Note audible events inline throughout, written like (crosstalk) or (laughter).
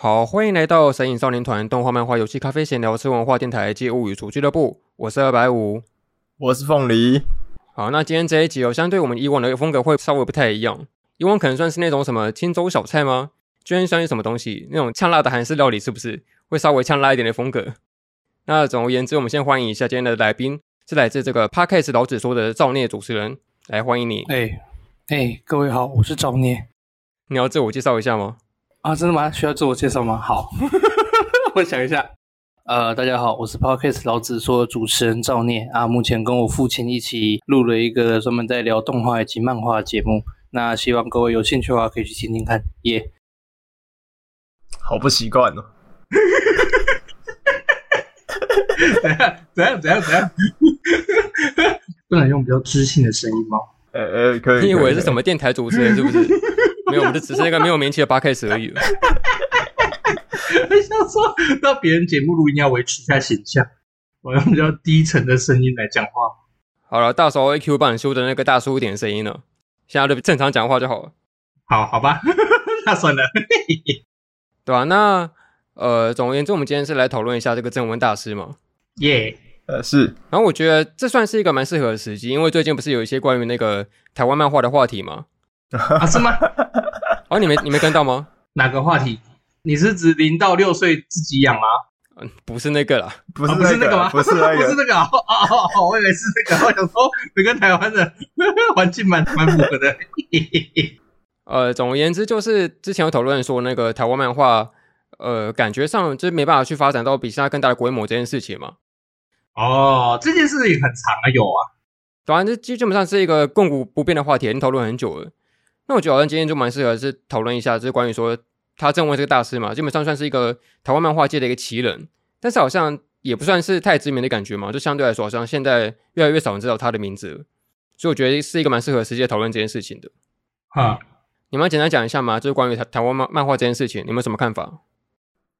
好，欢迎来到神影少年团动画、漫画、游戏、咖啡、闲聊、吃文化电台暨物语厨俱乐部。我是二百五，我是凤梨。好，那今天这一集哦，相对我们以往的风格会稍微不太一样。以往可能算是那种什么清粥小菜吗？居然算是什么东西？那种呛辣的韩式料理是不是？会稍微呛辣一点的风格。那总而言之，我们先欢迎一下今天的来宾，是来自这个 Podcast 老子说的造孽主持人，来欢迎你。哎哎，各位好，我是造孽。你要自我介绍一下吗？啊，真的吗？需要自我介绍吗？好，(laughs) 我想一下。呃，大家好，我是 Podcast 老子说主持人赵念啊。目前跟我父亲一起录了一个专门在聊动画以及漫画的节目。那希望各位有兴趣的话，可以去听听看。耶、yeah，好不习惯哦。(laughs) 怎样？怎样？怎样？怎样？不能用比较知性的声音吗？呃呃，可以。你以为是什么电台主持人是不是？没有，我们就只是一个没有名气的 Podcast 而已了。(laughs) 我想说，到别人节目录音要维持一下形象，我用比较低沉的声音来讲话。好了，到时候 AQ 帮你修的那个大叔一点声音了，现在就正常讲话就好了。好，好吧，(laughs) 那算了，(laughs) 对吧、啊？那呃，总而言之，我们今天是来讨论一下这个正文大师嘛。耶、yeah.，呃，是。然后我觉得这算是一个蛮适合的时机，因为最近不是有一些关于那个台湾漫画的话题吗？啊，是吗？(laughs) 哦，你没你没跟到吗？哪个话题？你是指零到六岁自己养吗？嗯，不是那个啦，不是那个吗？不是那个，(laughs) 不是那个。哦哦哦，我以为是那个。我想说，你跟台湾的 (laughs) 环境蛮蛮符合的。呃，总而言之，就是之前有讨论说，那个台湾漫画，呃，感觉上就是没办法去发展到比现在更大的规模这件事情嘛。哦，这件事情很长啊，有啊。当然，这基本上是一个亘古不变的话题，已经讨论很久了。那我觉得好像今天就蛮适合是讨论一下，就是关于说他正位这个大师嘛，基本上算是一个台湾漫画界的一个奇人，但是好像也不算是太知名的感觉嘛，就相对来说，好像现在越来越少人知道他的名字了，所以我觉得是一个蛮适合直接讨论这件事情的。哈，你们简单讲一下嘛，就是关于台台湾漫漫画这件事情，你们有什么看法？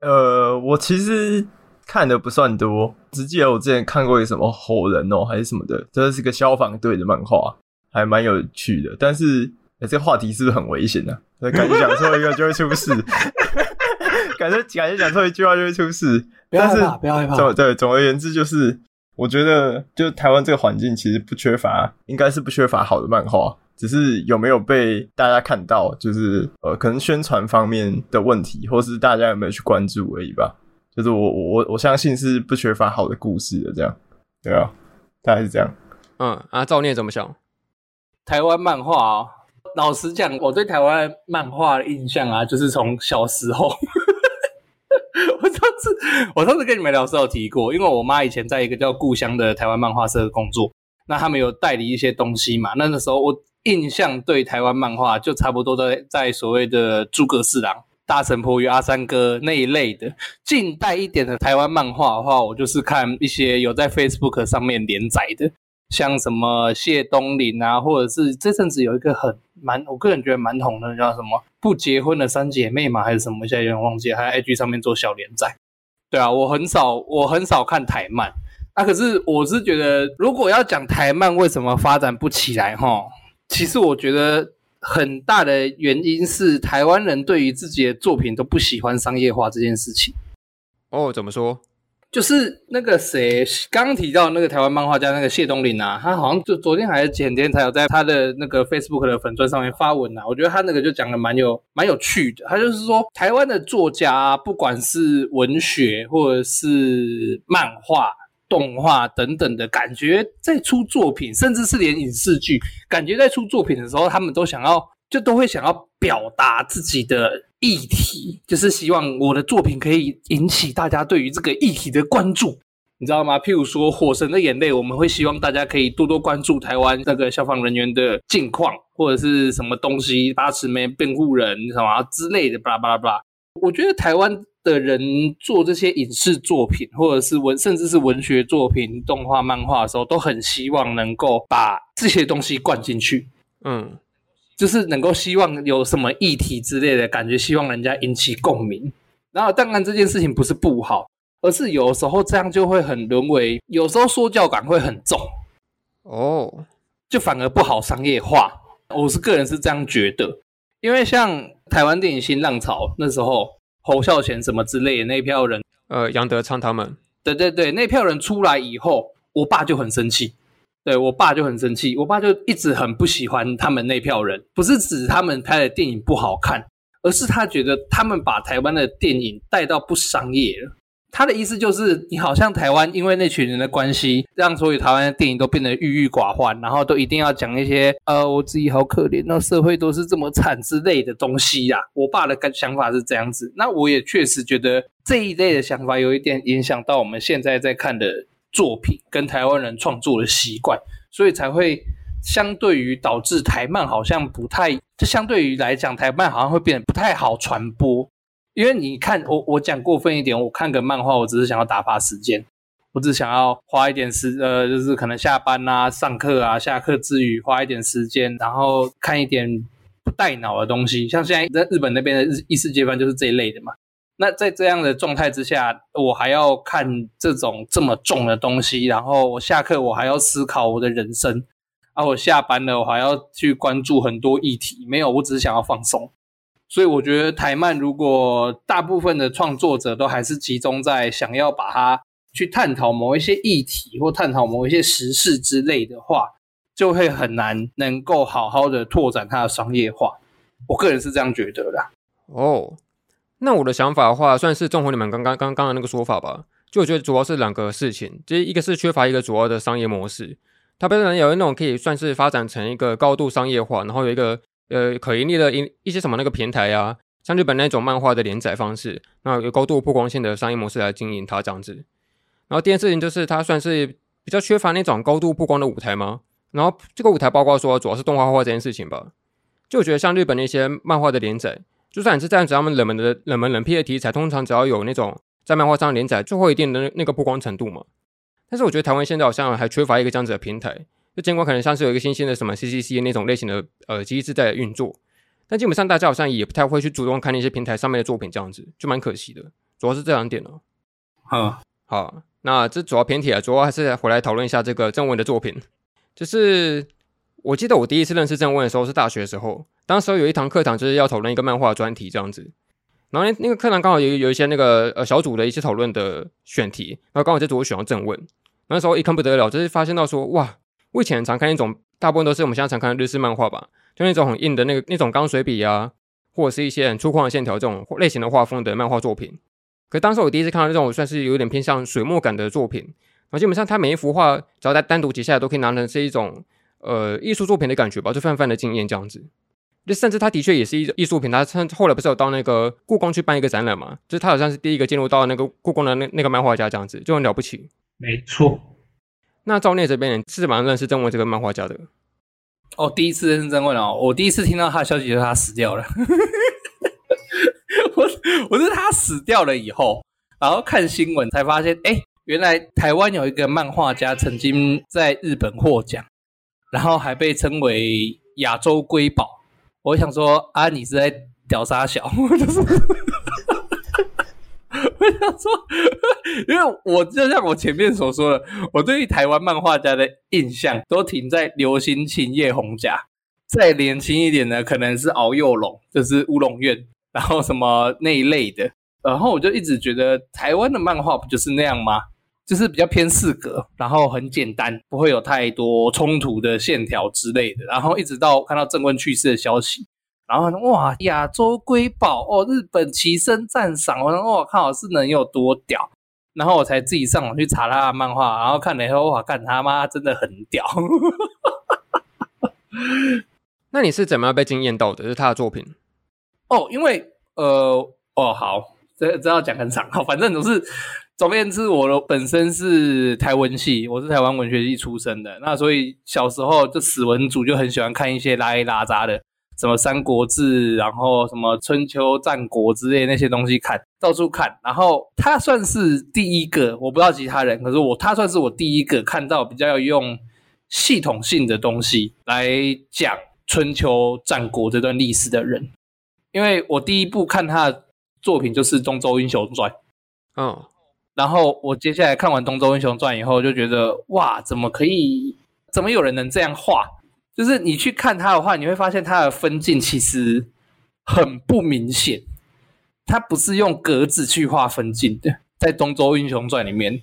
呃，我其实看的不算多，只记得我之前看过一个什么吼人哦，还是什么的，这是个消防队的漫画，还蛮有趣的，但是。哎、欸，这个话题是不是很危险呢、啊？感觉讲错一个就会出事，(laughs) 感觉感觉讲错一句话就会出事。不要害怕，不要害怕。总对，总而言之就是，我觉得就台湾这个环境其实不缺乏，应该是不缺乏好的漫画，只是有没有被大家看到，就是呃，可能宣传方面的问题，或是大家有没有去关注而已吧。就是我我我相信是不缺乏好的故事的，这样对啊，大概是这样。嗯，啊，造孽怎么想？台湾漫画啊、哦。老实讲，我对台湾漫画的印象啊，就是从小时候。(laughs) 我上次我上次跟你们聊的时候提过，因为我妈以前在一个叫故乡的台湾漫画社工作，那他们有代理一些东西嘛。那那时候我印象对台湾漫画就差不多在在所谓的诸葛四郎、大神婆与阿三哥那一类的。近代一点的台湾漫画的话，我就是看一些有在 Facebook 上面连载的。像什么谢东霖啊，或者是这阵子有一个很蛮，我个人觉得蛮红的，叫什么不结婚的三姐妹嘛，还是什么？现在有点忘记。还在 IG 上面做小连载。对啊，我很少，我很少看台漫。啊，可是我是觉得，如果要讲台漫为什么发展不起来，哈，其实我觉得很大的原因是台湾人对于自己的作品都不喜欢商业化这件事情。哦，怎么说？就是那个谁刚提到那个台湾漫画家那个谢东林啊，他好像就昨天还是前天才有在他的那个 Facebook 的粉专上面发文啊。我觉得他那个就讲的蛮有蛮有趣的。他就是说，台湾的作家，不管是文学或者是漫画、动画等等的，感觉在出作品，甚至是连影视剧，感觉在出作品的时候，他们都想要就都会想要表达自己的。议题就是希望我的作品可以引起大家对于这个议题的关注，你知道吗？譬如说《火神的眼泪》，我们会希望大家可以多多关注台湾那个消防人员的近况，或者是什么东西八尺门辩护人什么之类的，巴拉巴拉巴拉。我觉得台湾的人做这些影视作品，或者是文，甚至是文学作品、动画、漫画的时候，都很希望能够把这些东西灌进去。嗯。就是能够希望有什么议题之类的感觉，希望人家引起共鸣。然后当然这件事情不是不好，而是有时候这样就会很沦为，有时候说教感会很重哦，就反而不好商业化。我是个人是这样觉得，因为像台湾电影新浪潮那时候侯孝贤什么之类的那票人，呃，杨德昌他们，对对对，那票人出来以后，我爸就很生气，对我爸就很生气，我爸就一直很不喜欢他们那票人，不是指他们拍的电影不好看，而是他觉得他们把台湾的电影带到不商业了。他的意思就是，你好像台湾因为那群人的关系，让所有台湾的电影都变得郁郁寡欢，然后都一定要讲一些呃，我自己好可怜，那社会都是这么惨之类的东西呀、我爸的想法是这样子，那我也确实觉得这一类的想法有一点影响到我们现在在看的作品跟台湾人创作的习惯，所以才会相对于导致台漫好像不太，就相对于来讲，台漫好像会变得不太好传播。因为你看，我我讲过分一点，我看个漫画，我只是想要打发时间，我只想要花一点时，呃，就是可能下班啊、上课啊、下课之余花一点时间，然后看一点不带脑的东西。像现在在日本那边的日异世界番就是这一类的嘛。那在这样的状态之下，我还要看这种这么重的东西，然后我下课我还要思考我的人生，啊，我下班了我还要去关注很多议题，没有，我只是想要放松。所以我觉得台漫如果大部分的创作者都还是集中在想要把它去探讨某一些议题或探讨某一些时事之类的话，就会很难能够好好的拓展它的商业化。我个人是这样觉得的。哦，那我的想法的话，算是综合你们刚刚刚刚的那个说法吧。就我觉得主要是两个事情，就是一个是缺乏一个主要的商业模式，它本身有那种可以算是发展成一个高度商业化，然后有一个。呃，可盈利的一一些什么那个平台啊，像日本那种漫画的连载方式，那有高度曝光性的商业模式来经营它这样子。然后第二事情就是它算是比较缺乏那种高度曝光的舞台吗？然后这个舞台包括说主要是动画化这件事情吧。就我觉得像日本那些漫画的连载，就算你是这样子，他们冷门的冷门冷僻的题材，通常只要有那种在漫画上连载，就会一定的那个曝光程度嘛。但是我觉得台湾现在好像还缺乏一个这样子的平台。就尽管可能像是有一个新兴的什么 CCC 那种类型的呃机制在运作，但基本上大家好像也不太会去主动看那些平台上面的作品，这样子就蛮可惜的。主要是这两点哦。好，好，那这主要偏题啊，主要还是回来讨论一下这个正文的作品。就是我记得我第一次认识郑问的时候是大学的时候，当时有一堂课堂就是要讨论一个漫画专题这样子，然后那那个课堂刚好有有一些那个呃小组的一些讨论的选题，然后刚好这组我选到郑问，那时候一看不得了，就是发现到说哇。我以前常看那种，大部分都是我们现在常看的日式漫画吧，就那种很硬的那个那种钢水笔啊，或者是一些很粗犷的线条这种类型的画风的漫画作品。可当时我第一次看到这种算是有点偏向水墨感的作品，然后基本上它每一幅画只要在单独截下来都可以拿成是一种呃艺术作品的感觉吧，就泛泛的经验这样子。就甚至他的确也是一种艺术品，他他后来不是有到那个故宫去办一个展览嘛？就是他好像是第一个进入到那个故宫的那那个漫画家这样子，就很了不起。没错。那赵聂这边是怎么认识郑问这个漫画家的？哦，第一次认识郑问哦，我第一次听到他的消息就是他死掉了。(laughs) 我我是他死掉了以后，然后看新闻才发现，哎，原来台湾有一个漫画家曾经在日本获奖，然后还被称为亚洲瑰宝。我想说啊，你是在屌杀小？(laughs) 我就是 (laughs) 我想说，因为我就像我前面所说的，我对于台湾漫画家的印象都停在流星琴叶红甲，再年轻一点的可能是敖幼龙，就是乌龙院，然后什么那一类的，然后我就一直觉得台湾的漫画不就是那样吗？就是比较偏四格，然后很简单，不会有太多冲突的线条之类的，然后一直到看到郑问去世的消息。然后哇，亚洲瑰宝哦，日本齐声赞赏。我说哇靠，是能有多屌？然后我才自己上网去查他的漫画，然后看了以后哇，看他妈真的很屌。(laughs) 那你是怎么样被惊艳到的？是他的作品？哦，因为呃，哦好，这这要讲很长，好，反正总是总而言之，我本身是台文系，我是台湾文学系出身的，那所以小时候就死文组就很喜欢看一些拉一拉杂的。什么《三国志》，然后什么《春秋战国》之类那些东西看，到处看。然后他算是第一个，我不知道其他人，可是我他算是我第一个看到比较要用系统性的东西来讲春秋战国这段历史的人。因为我第一部看他的作品就是《东周英雄传》，嗯，然后我接下来看完《东周英雄传》以后，就觉得哇，怎么可以？怎么有人能这样画？就是你去看他的话，你会发现他的分镜其实很不明显，他不是用格子去画分镜的，在《东周英雄传》里面。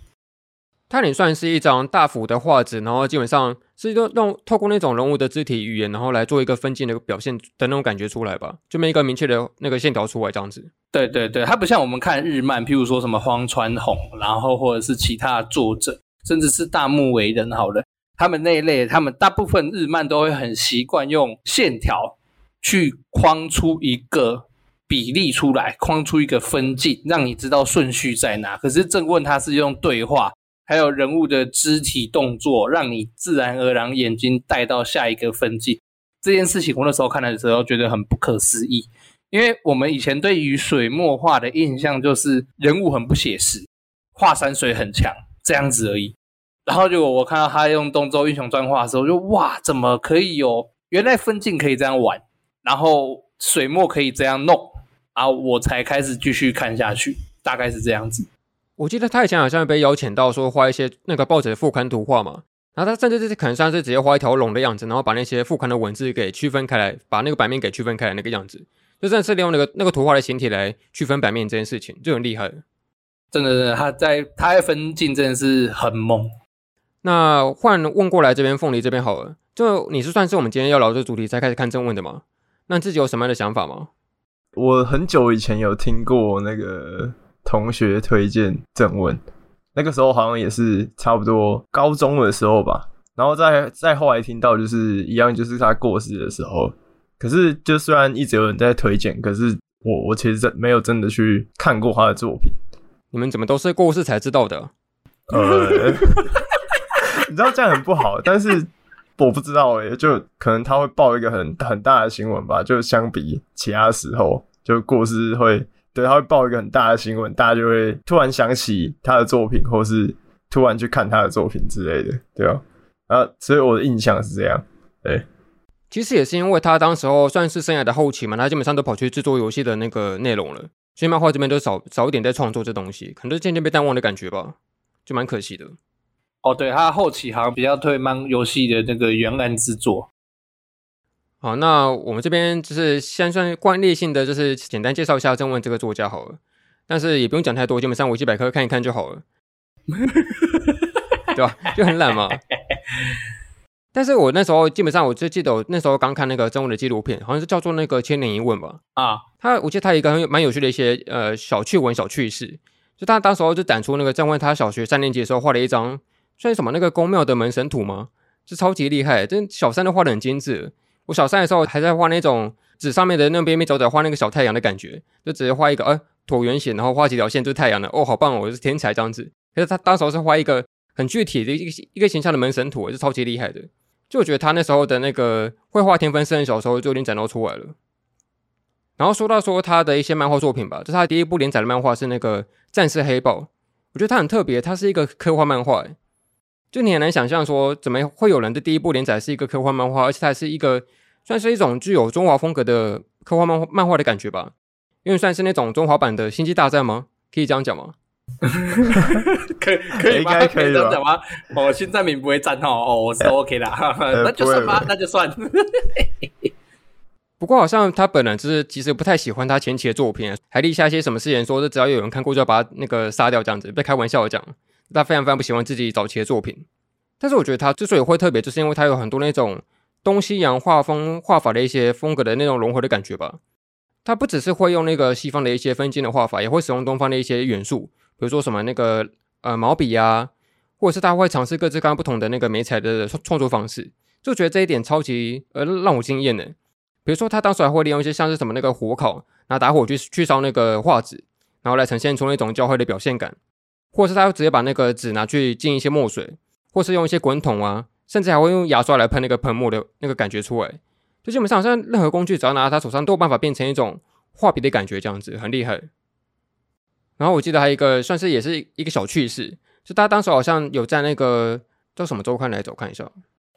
它也算是一张大幅的画纸，然后基本上是用用透过那种人物的肢体语言，然后来做一个分镜的表现的那种感觉出来吧，就没一个明确的那个线条出来这样子。对对对，它不像我们看日漫，譬如说什么荒川弘，然后或者是其他作者，甚至是大木为人好了，他们那一类，他们大部分日漫都会很习惯用线条去框出一个比例出来，框出一个分镜，让你知道顺序在哪。可是正问他是用对话。还有人物的肢体动作，让你自然而然眼睛带到下一个分镜。这件事情，我那时候看的时候觉得很不可思议，因为我们以前对于水墨画的印象就是人物很不写实，画山水很强这样子而已。然后结果我看到他用《东周英雄传》画的时候，就哇，怎么可以有？原来分镜可以这样玩，然后水墨可以这样弄，然后我才开始继续看下去，大概是这样子。我记得他以前好像被邀请到说画一些那个报纸的副刊图画嘛，然后他甚至是可能像是直接画一条龙的样子，然后把那些副刊的文字给区分开来，把那个版面给区分开来那个样子，就真的是利用那个那个图画的形体来区分版面这件事情，就很厉害。真的，真的，他在他在分镜真的是很猛。那换问过来这边凤梨这边好了，就你是算是我们今天要聊的主题才开始看正问的吗？那你自己有什么样的想法吗？我很久以前有听过那个。同学推荐正文，那个时候好像也是差不多高中的时候吧，然后再再后来听到就是一样，就是他过世的时候。可是就虽然一直有人在推荐，可是我我其实真没有真的去看过他的作品。你们怎么都是过世才知道的？呃，(laughs) 你知道这样很不好，但是我不知道诶，就可能他会报一个很很大的新闻吧，就相比其他时候，就过世会。对，他会报一个很大的新闻，大家就会突然想起他的作品，或是突然去看他的作品之类的，对啊，啊，所以我的印象是这样。对，其实也是因为他当时候算是生涯的后期嘛，他基本上都跑去制作游戏的那个内容了，所以漫画这边都少少一点在创作这东西，可能就渐渐被淡忘的感觉吧，就蛮可惜的。哦，对，他后期好像比较推漫游戏的那个原案制作。好，那我们这边就是先算惯例性的，就是简单介绍一下郑问这个作家好了，但是也不用讲太多，基本上维基百科看一看就好了，对吧？就很懒嘛。(laughs) 但是我那时候基本上，我就记得我那时候刚看那个正问的纪录片，好像是叫做那个《千年一问》吧。啊，他我记得他一个很有蛮有趣的一些呃小趣闻、小趣事，就他当时候就展出那个郑问他小学三年级的时候画了一张算是什么那个宫庙的门神图吗？是超级厉害，真小三都画的很精致。我小三的时候还在画那种纸上面的那边边角角画那个小太阳的感觉，就直接画一个呃椭圆形，然后画几条线就是太阳的，哦，好棒哦，我是天才这样子。可是他当时是画一个很具体的一个一个形象的门神图，是超级厉害的。就我觉得他那时候的那个绘画天分是很小时候就已经展露出来了。然后说到说他的一些漫画作品吧，就是他第一部连载的漫画是那个战士黑豹，我觉得他很特别，他是一个科幻漫画。就你很难想象说，怎么会有人的第一部连载是一个科幻漫画，而且它还是一个算是一种具有中华风格的科幻漫画漫画的感觉吧？因为算是那种中华版的星际大战吗？可以这样讲吗？可 (laughs) 可以吗？应该可以这样讲吗？哦，新战名不会战哦，哦，我是 OK 的，(laughs) 那就算吧，那就算。(laughs) 不过好像他本人就是其实不太喜欢他前期的作品，还立下一些什么誓言，说是只要有人看过就要把他那个杀掉这样子，被开玩笑讲。他非常非常不喜欢自己早期的作品，但是我觉得他之所以会特别，就是因为他有很多那种东西洋画风画法的一些风格的那种融合的感觉吧。他不只是会用那个西方的一些分镜的画法，也会使用东方的一些元素，比如说什么那个呃毛笔啊，或者是他会尝试各自各样不同的那个媒材的创作方式，就觉得这一点超级呃让我惊艳的。比如说他当时还会利用一些像是什么那个火烤，拿打火去去烧那个画纸，然后来呈现出那种焦黑的表现感。或是他会直接把那个纸拿去浸一些墨水，或是用一些滚筒啊，甚至还会用牙刷来喷那个喷墨的那个感觉出来。就基本上好，像任何工具，只要拿到他手上，都有办法变成一种画笔的感觉，这样子很厉害。然后我记得还有一个算是也是一个小趣事，就他当时好像有在那个叫什么周刊来走看一下，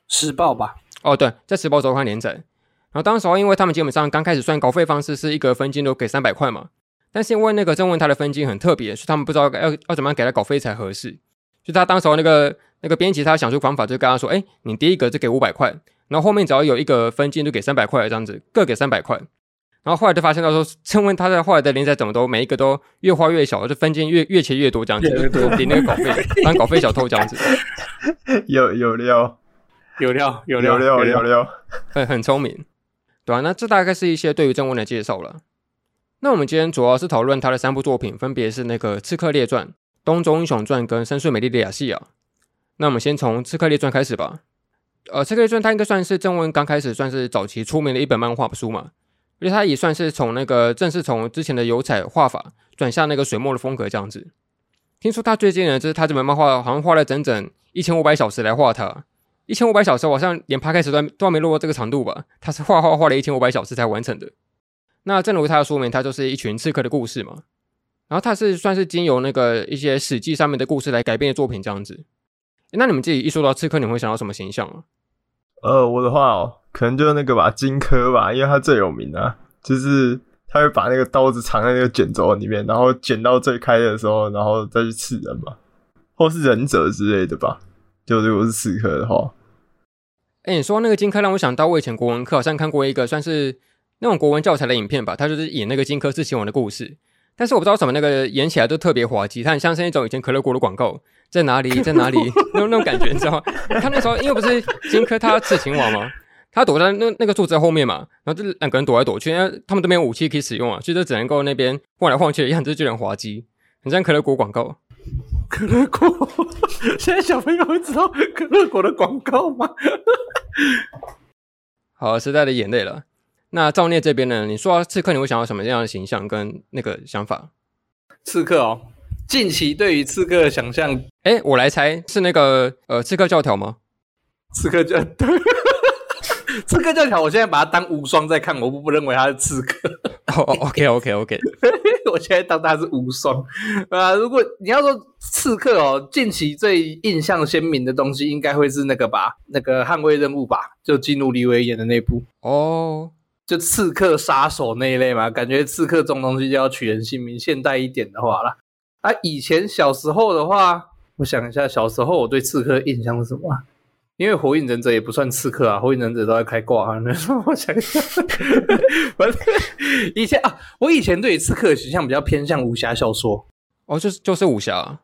时报吧？哦，对，在时报周刊连载。然后当时因为他们基本上刚开始算稿费方式是一个分金都给三百块嘛。但是因为那个正文他的分镜很特别，所以他们不知道要要怎么样给他稿费才合适。就他当时候那个那个编辑，他想出方法，就跟他说：“哎，你第一个就给五百块，然后后面只要有一个分镜就给三百块，这样子各给三百块。”然后后来就发现到说，郑问他在后来的连载怎么都每一个都越画越小，就分镜越越切越多这样子，比那个稿费当稿费小偷这样子。(laughs) 有有料，有料，有料，有料，有料，很很聪明，对啊，那这大概是一些对于正文的介绍了。那我们今天主要是讨论他的三部作品，分别是那个《刺客列传》、《东周英雄传》跟《深邃美丽的雅西亚》。那我们先从《刺客列传》开始吧。呃，《刺客列传》它应该算是正文刚开始算是早期出名的一本漫画书嘛。因为它也算是从那个正式从之前的油彩画法转向那个水墨的风格这样子。听说他最近呢，就是他这本漫画好像花了整整一千五百小时来画它。一千五百小时，好像连拍开始都都还没录过这个长度吧？他是画画画了一千五百小时才完成的。那正如他的说明，它就是一群刺客的故事嘛。然后它是算是经由那个一些史记上面的故事来改编的作品这样子。那你们自己一说到刺客，你们会想到什么形象啊？呃，我的话哦。可能就是那个吧，荆轲吧，因为他最有名啊，就是他会把那个刀子藏在那个卷轴里面，然后卷到最开的时候，然后再去刺人嘛，或是忍者之类的吧。就如果是刺客的话，哎、欸，你说那个荆轲让我想到我以前国文课好像看过一个算是那种国文教材的影片吧，他就是演那个荆轲刺秦王的故事，但是我不知道什么那个演起来都特别滑稽，他很像是那种以前可乐果的广告，在哪里 (laughs) 在哪里那种那种感觉，你知道吗？他那时候因为不是荆轲他刺秦王吗？他躲在那那个柱子后面嘛，然后就两个人躲来躲去，因为他们都没有武器可以使用啊，所以就只能够那边晃来晃去的样子，就很滑稽，很像可乐果广告。可乐果，(laughs) 现在小朋友会知道可乐果的广告吗？(laughs) 好，时代的眼泪了。那赵聂这边呢？你说刺客，你会想要什么样的形象跟那个想法？刺客哦，近期对于刺客的想象，哎、欸，我来猜，是那个呃，刺客教条吗？刺客教对。(laughs) 刺客教条，我现在把它当无双在看，我不不认为他是刺客。哦、oh,，OK OK OK，我现在当他是无双啊。如果你要说刺客哦，近期最印象鲜明的东西，应该会是那个吧，那个捍卫任务吧，就基努李维演的那部哦，oh. 就刺客杀手那一类嘛，感觉刺客这种东西就要取人性命。现代一点的话啦，啊，以前小时候的话，我想一下，小时候我对刺客印象是什么？因为火影忍者也不算刺客啊，火影忍者都在开挂啊。那时候我想一下，(laughs) 反正以前啊，我以前对刺客的形象比较偏向武侠小说哦，就是就是武侠。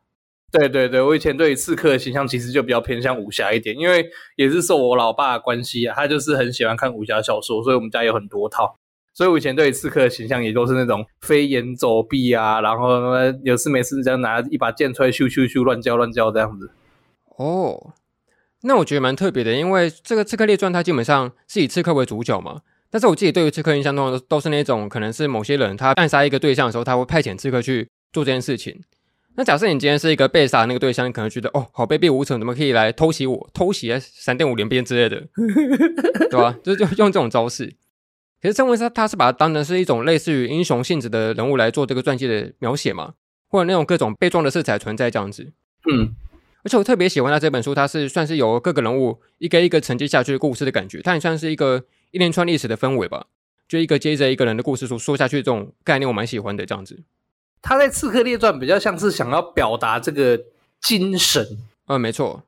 对对对，我以前对于刺客的形象其实就比较偏向武侠一点，因为也是受我老爸的关系啊，他就是很喜欢看武侠小说，所以我们家有很多套，所以我以前对于刺客的形象也都是那种飞檐走壁啊，然后有事没事这样拿一把剑出来咻咻咻乱叫乱叫这样子。哦。那我觉得蛮特别的，因为这个《刺客列传》它基本上是以刺客为主角嘛。但是我自己对于刺客印象中都都是那种可能是某些人他暗杀一个对象的时候，他会派遣刺客去做这件事情。那假设你今天是一个被杀的那个对象，你可能觉得哦，好卑鄙无耻，怎么可以来偷袭我？偷袭啊，闪电五连鞭之类的，(laughs) 对吧？就是就用这种招式。可是郑问他他是把它当成是一种类似于英雄性质的人物来做这个传记的描写嘛，或者那种各种悲壮的色彩存在这样子。嗯。而且我特别喜欢他这本书，它是算是有各个人物一个一个承接下去的故事的感觉，它也算是一个一连串历史的氛围吧，就一个接着一个人的故事书说下去，这种概念我蛮喜欢的。这样子，他在《刺客列传》比较像是想要表达这个精神，嗯，没错。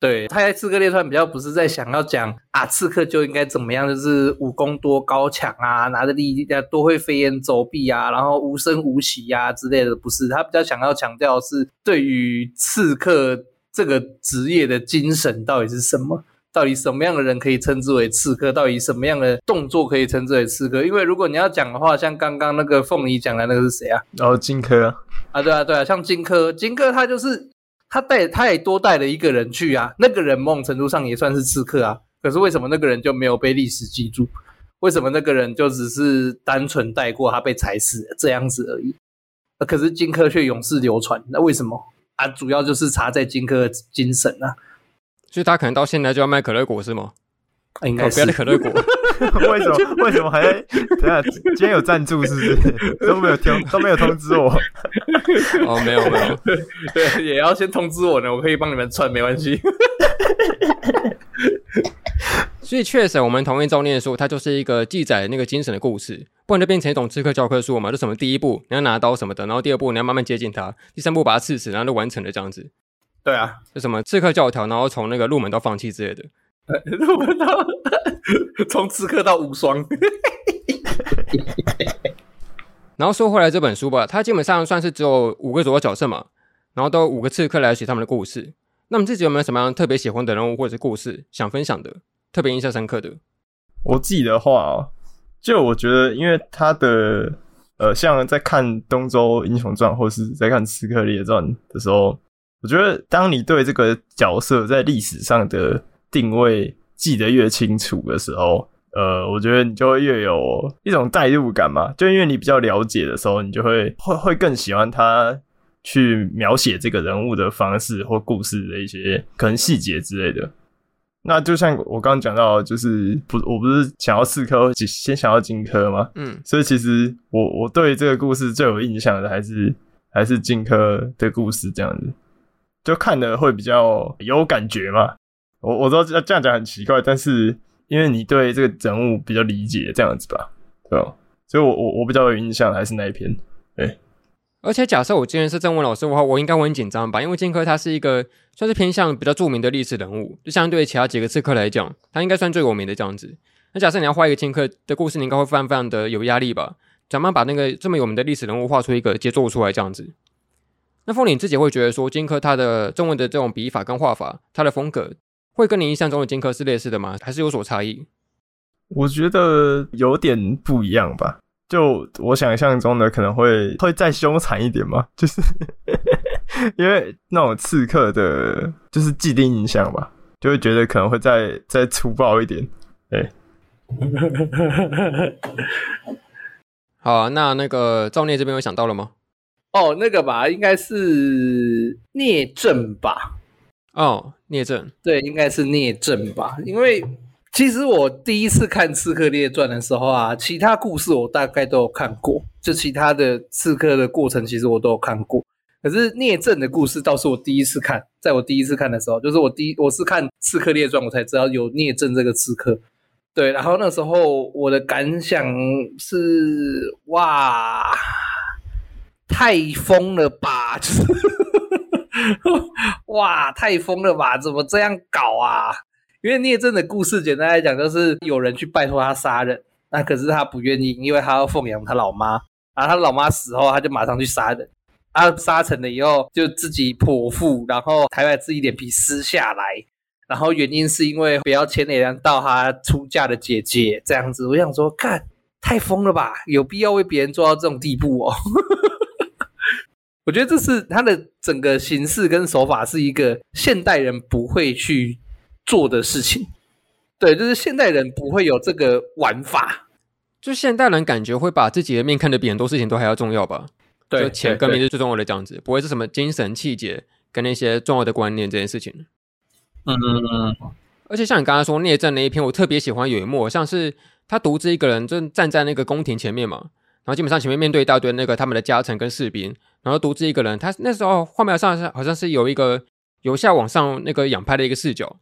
对，他在《刺客列传》比较不是在想要讲啊，刺客就应该怎么样，就是武功多高强啊，拿着利啊，多会飞檐走壁啊，然后无声无息呀、啊、之类的，不是。他比较想要强调的是对于刺客这个职业的精神到底是什么？到底什么样的人可以称之为刺客？到底什么样的动作可以称之为刺客？因为如果你要讲的话，像刚刚那个凤梨讲的那个是谁啊？哦，荆轲啊，啊，对啊，对啊，像荆轲，荆轲他就是。他带，他也多带了一个人去啊。那个人某种程度上也算是刺客啊。可是为什么那个人就没有被历史记住？为什么那个人就只是单纯带过，他被踩死这样子而已？可是荆轲却永世流传，那为什么啊？主要就是差在荆轲的精神啊。所以他可能到现在就要卖可乐果是吗？应该是、哦、不要可乐果。(laughs) 为什么？为什么还在？等下，今天有赞助是不是？都没有通，都没有通知我。哦，没有没有，(laughs) 对，也要先通知我呢，我可以帮你们串，没关系。(laughs) 所以确实，我们同意赵聂说，它就是一个记载那个精神的故事，不然就变成一种刺客教科书嘛。就什么第一步你要拿刀什么的，然后第二步你要慢慢接近他，第三步把他刺死，然后就完成了这样子。对啊，就什么刺客教条，然后从那个入门到放弃之类的。入门到 (laughs) 从刺客到无双。(laughs) 然后说回来这本书吧，它基本上算是只有五个主要角色嘛，然后都五个刺客来写他们的故事。那么自己有没有什么样特别喜欢的人物或者是故事想分享的，特别印象深刻的？我自己的话哦，就我觉得，因为他的呃，像在看《东周英雄传》或是在看《刺客列传》的时候，我觉得当你对这个角色在历史上的定位记得越清楚的时候，呃，我觉得你就会越有一种代入感嘛。就因为你比较了解的时候，你就会会会更喜欢他去描写这个人物的方式或故事的一些可能细节之类的。那就像我刚刚讲到，就是不，我不是想要刺客，先想要荆轲吗？嗯，所以其实我我对这个故事最有印象的还是还是荆轲的故事，这样子就看的会比较有感觉嘛。我我知道这样讲很奇怪，但是因为你对这个人物比较理解，这样子吧，对吧？所以我我我比较有印象还是那一篇，对。而且假设我今天是郑文老师的话，我应该会很紧张吧？因为荆轲他是一个算是偏向比较著名的历史人物，就相对于其他几个刺客来讲，他应该算最有名的这样子。那假设你要画一个荆轲的故事，你应该会非常非常的有压力吧？怎么把那个这么有名的历史人物画出一个杰作出来这样子？那凤岭自己会觉得说，荆轲他的中文的这种笔法跟画法，他的风格会跟你印象中的荆轲是类似的吗？还是有所差异？我觉得有点不一样吧。就我想象中的可能会会再凶残一点嘛，(laughs) 就是因为那种刺客的，就是既定印象吧，就会觉得可能会再再粗暴一点。对，(laughs) 好啊，那那个赵聂这边有想到了吗？哦，那个吧，应该是聂政吧？哦，聂政，对，应该是聂政吧，因为。其实我第一次看《刺客列传》的时候啊，其他故事我大概都有看过，就其他的刺客的过程，其实我都有看过。可是聂政的故事倒是我第一次看，在我第一次看的时候，就是我第一我是看《刺客列传》，我才知道有聂政这个刺客。对，然后那时候我的感想是：哇，太疯了吧！就 (laughs) 是哇，太疯了吧？怎么这样搞啊？因为聂政的故事，简单来讲就是有人去拜托他杀人，那可是他不愿意，因为他要奉养他老妈。然后他老妈死后，他就马上去杀人。他杀成了以后，就自己剖腹，然后还把自己脸皮撕下来。然后原因是因为不要牵连到他出嫁的姐姐这样子。我想说，看太疯了吧？有必要为别人做到这种地步哦？我觉得这是他的整个形式跟手法是一个现代人不会去。做的事情，对，就是现代人不会有这个玩法，就现代人感觉会把自己的命看得比很多事情都还要重要吧？对，就钱跟命是最重要的这样子，不会是什么精神气节跟那些重要的观念这件事情。嗯嗯嗯。而且像你刚才说聂政那一篇，我特别喜欢有一幕，像是他独自一个人就站在那个宫廷前面嘛，然后基本上前面面对一大堆那个他们的家臣跟士兵，然后独自一个人，他那时候画面上是好像是有一个由下往上那个仰拍的一个视角。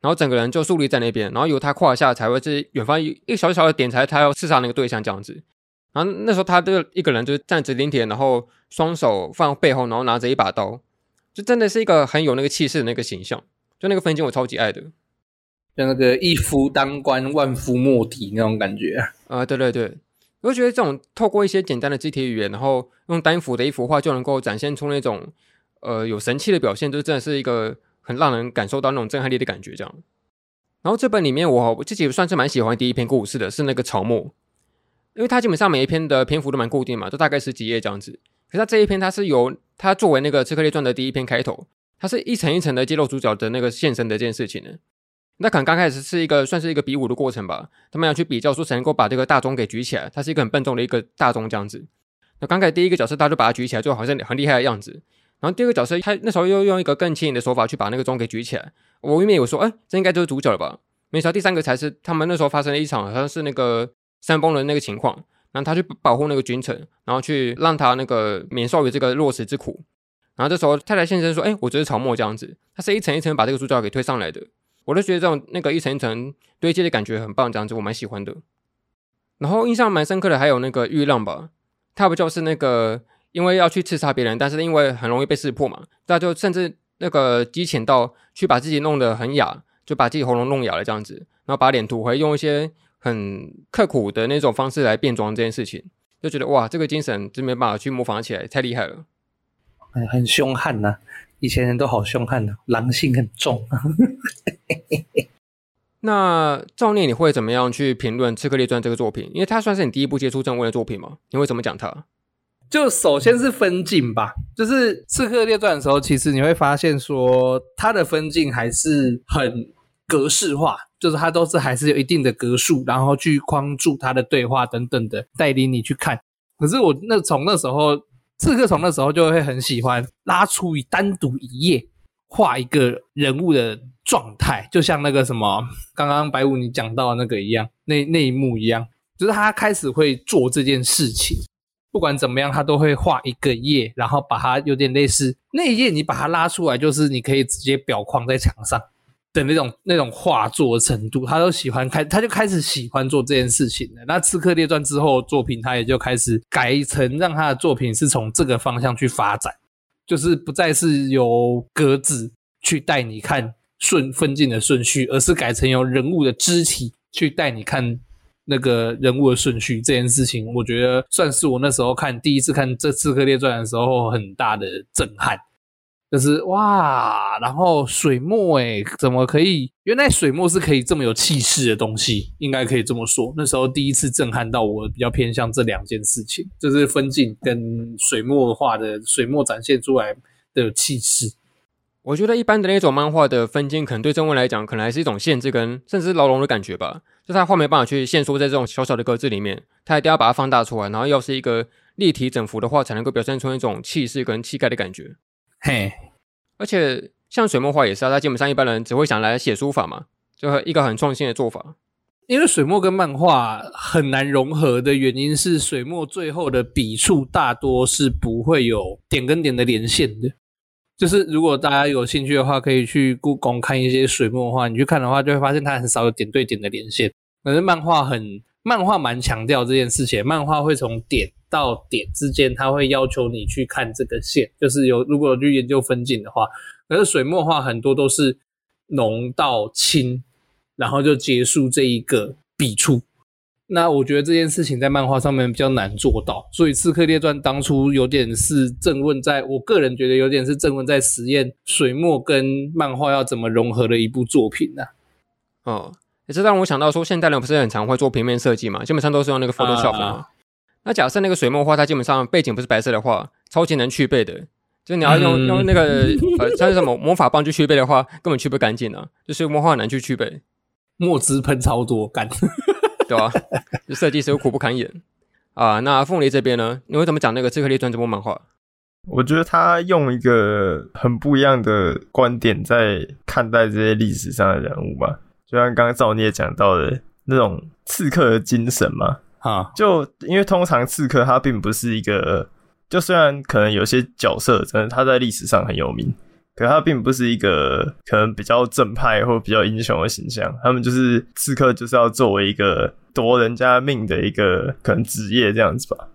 然后整个人就竖立在那边，然后由他胯下才会是远方一小小的点，才他要刺杀那个对象这样子。然后那时候他就一个人就是站直挺挺，然后双手放背后，然后拿着一把刀，就真的是一个很有那个气势的那个形象。就那个分镜我超级爱的，就那个一夫当关，万夫莫敌那种感觉啊。啊、呃，对对对，我就觉得这种透过一些简单的肢体语言，然后用单幅的一幅画就能够展现出那种呃有神气的表现，就真的是一个。很让人感受到那种震撼力的感觉，这样。然后这本里面我我自己算是蛮喜欢第一篇故事的，是那个草木，因为它基本上每一篇的篇幅都蛮固定嘛，都大概十几页这样子。可是它这一篇，它是由它作为那个《刺客列传》的第一篇开头，它是一层一层的揭露主角的那个现身的这件事情呢。那可能刚开始是一个算是一个比武的过程吧，他们要去比较说谁能够把这个大钟给举起来，它是一个很笨重的一个大钟这样子。那刚开始第一个角色他就把它举起来，就好像很厉害的样子。然后第二个角色，他那时候又用一个更轻盈的手法去把那个钟给举起来。我因为有说，哎，这应该就是主角了吧？没想到第三个才是他们那时候发生了一场好像是那个山崩的那个情况。然后他去保护那个君臣，然后去让他那个免受于这个落石之苦。然后这时候太太现身说，哎，我就是曹沫这样子。他是一层一层把这个主角给推上来的。我就觉得这种那个一层一层堆积的感觉很棒，这样子我蛮喜欢的。然后印象蛮深刻的还有那个玉浪吧，他不就是那个。因为要去刺杀别人，但是因为很容易被识破嘛，大家就甚至那个激情到去把自己弄得很哑，就把自己喉咙弄哑了这样子，然后把脸涂回，用一些很刻苦的那种方式来变装这件事情，就觉得哇，这个精神真没办法去模仿起来，太厉害了，很很凶悍呐、以前人都好凶悍的、啊，狼性很重。(laughs) 那赵念，你会怎么样去评论《刺客列传》这个作品？因为它算是你第一部接触正文的作品嘛，你会怎么讲它？就首先是分镜吧，就是《刺客列传》的时候，其实你会发现说，它的分镜还是很格式化，就是它都是还是有一定的格数，然后去框住它的对话等等的，带领你去看。可是我那从那时候，刺客从那时候就会很喜欢拉出一单独一页，画一个人物的状态，就像那个什么刚刚白五你讲到的那个一样，那那一幕一样，就是他开始会做这件事情。不管怎么样，他都会画一个页，然后把它有点类似那一页，你把它拉出来，就是你可以直接裱框在墙上的那种那种画作程度。他都喜欢开，他就开始喜欢做这件事情了。那《刺客列传》之后作品，他也就开始改成让他的作品是从这个方向去发展，就是不再是由格子去带你看顺分镜的顺序，而是改成由人物的肢体去带你看。那个人物的顺序这件事情，我觉得算是我那时候看第一次看这《刺客列传》的时候很大的震撼，就是哇，然后水墨诶，怎么可以？原来水墨是可以这么有气势的东西，应该可以这么说。那时候第一次震撼到我，比较偏向这两件事情，就是分镜跟水墨画的水墨展现出来的气势。我觉得一般的那种漫画的分镜，可能对正文来讲，可能还是一种限制跟甚至是牢笼的感觉吧。就他画没办法去限缩在这种小小的格子里面，他一定要把它放大出来，然后要是一个立体整幅的话，才能够表现出那种气势跟气概的感觉。嘿，而且像水墨画也是啊，他基本上一般人只会想来写书法嘛，就一个很创新的做法。因为水墨跟漫画很难融合的原因是，水墨最后的笔触大多是不会有点跟点的连线的。就是如果大家有兴趣的话，可以去故宫看一些水墨画。你去看的话，就会发现它很少有点对点的连线。可是漫画很，漫画蛮强调这件事情。漫画会从点到点之间，它会要求你去看这个线。就是有如果去研究分镜的话，可是水墨画很多都是浓到轻，然后就结束这一个笔触。那我觉得这件事情在漫画上面比较难做到，所以《刺客列传》当初有点是正问在，在我个人觉得有点是正问在实验水墨跟漫画要怎么融合的一部作品呢、啊？哦，也是让我想到说，现代人不是很常会做平面设计嘛，基本上都是用那个 Photoshop 嘛。啊、那假设那个水墨画，它基本上背景不是白色的话，超级难去背的，就你要用、嗯、用那个呃像是什么魔法棒去去背的话，根本去不干净啊，就水墨画难去去背，墨汁喷超多干。(laughs) 对吧、啊？就设计师又苦不堪言啊！那凤梨这边呢？你会怎么讲那个《刺客列传》这部漫画？我觉得他用一个很不一样的观点在看待这些历史上的人物吧，就像刚刚赵聂讲到的那种刺客的精神嘛。啊，就因为通常刺客他并不是一个，就虽然可能有些角色真的他在历史上很有名。可他并不是一个可能比较正派或比较英雄的形象，他们就是刺客，就是要作为一个夺人家命的一个可能职业这样子吧。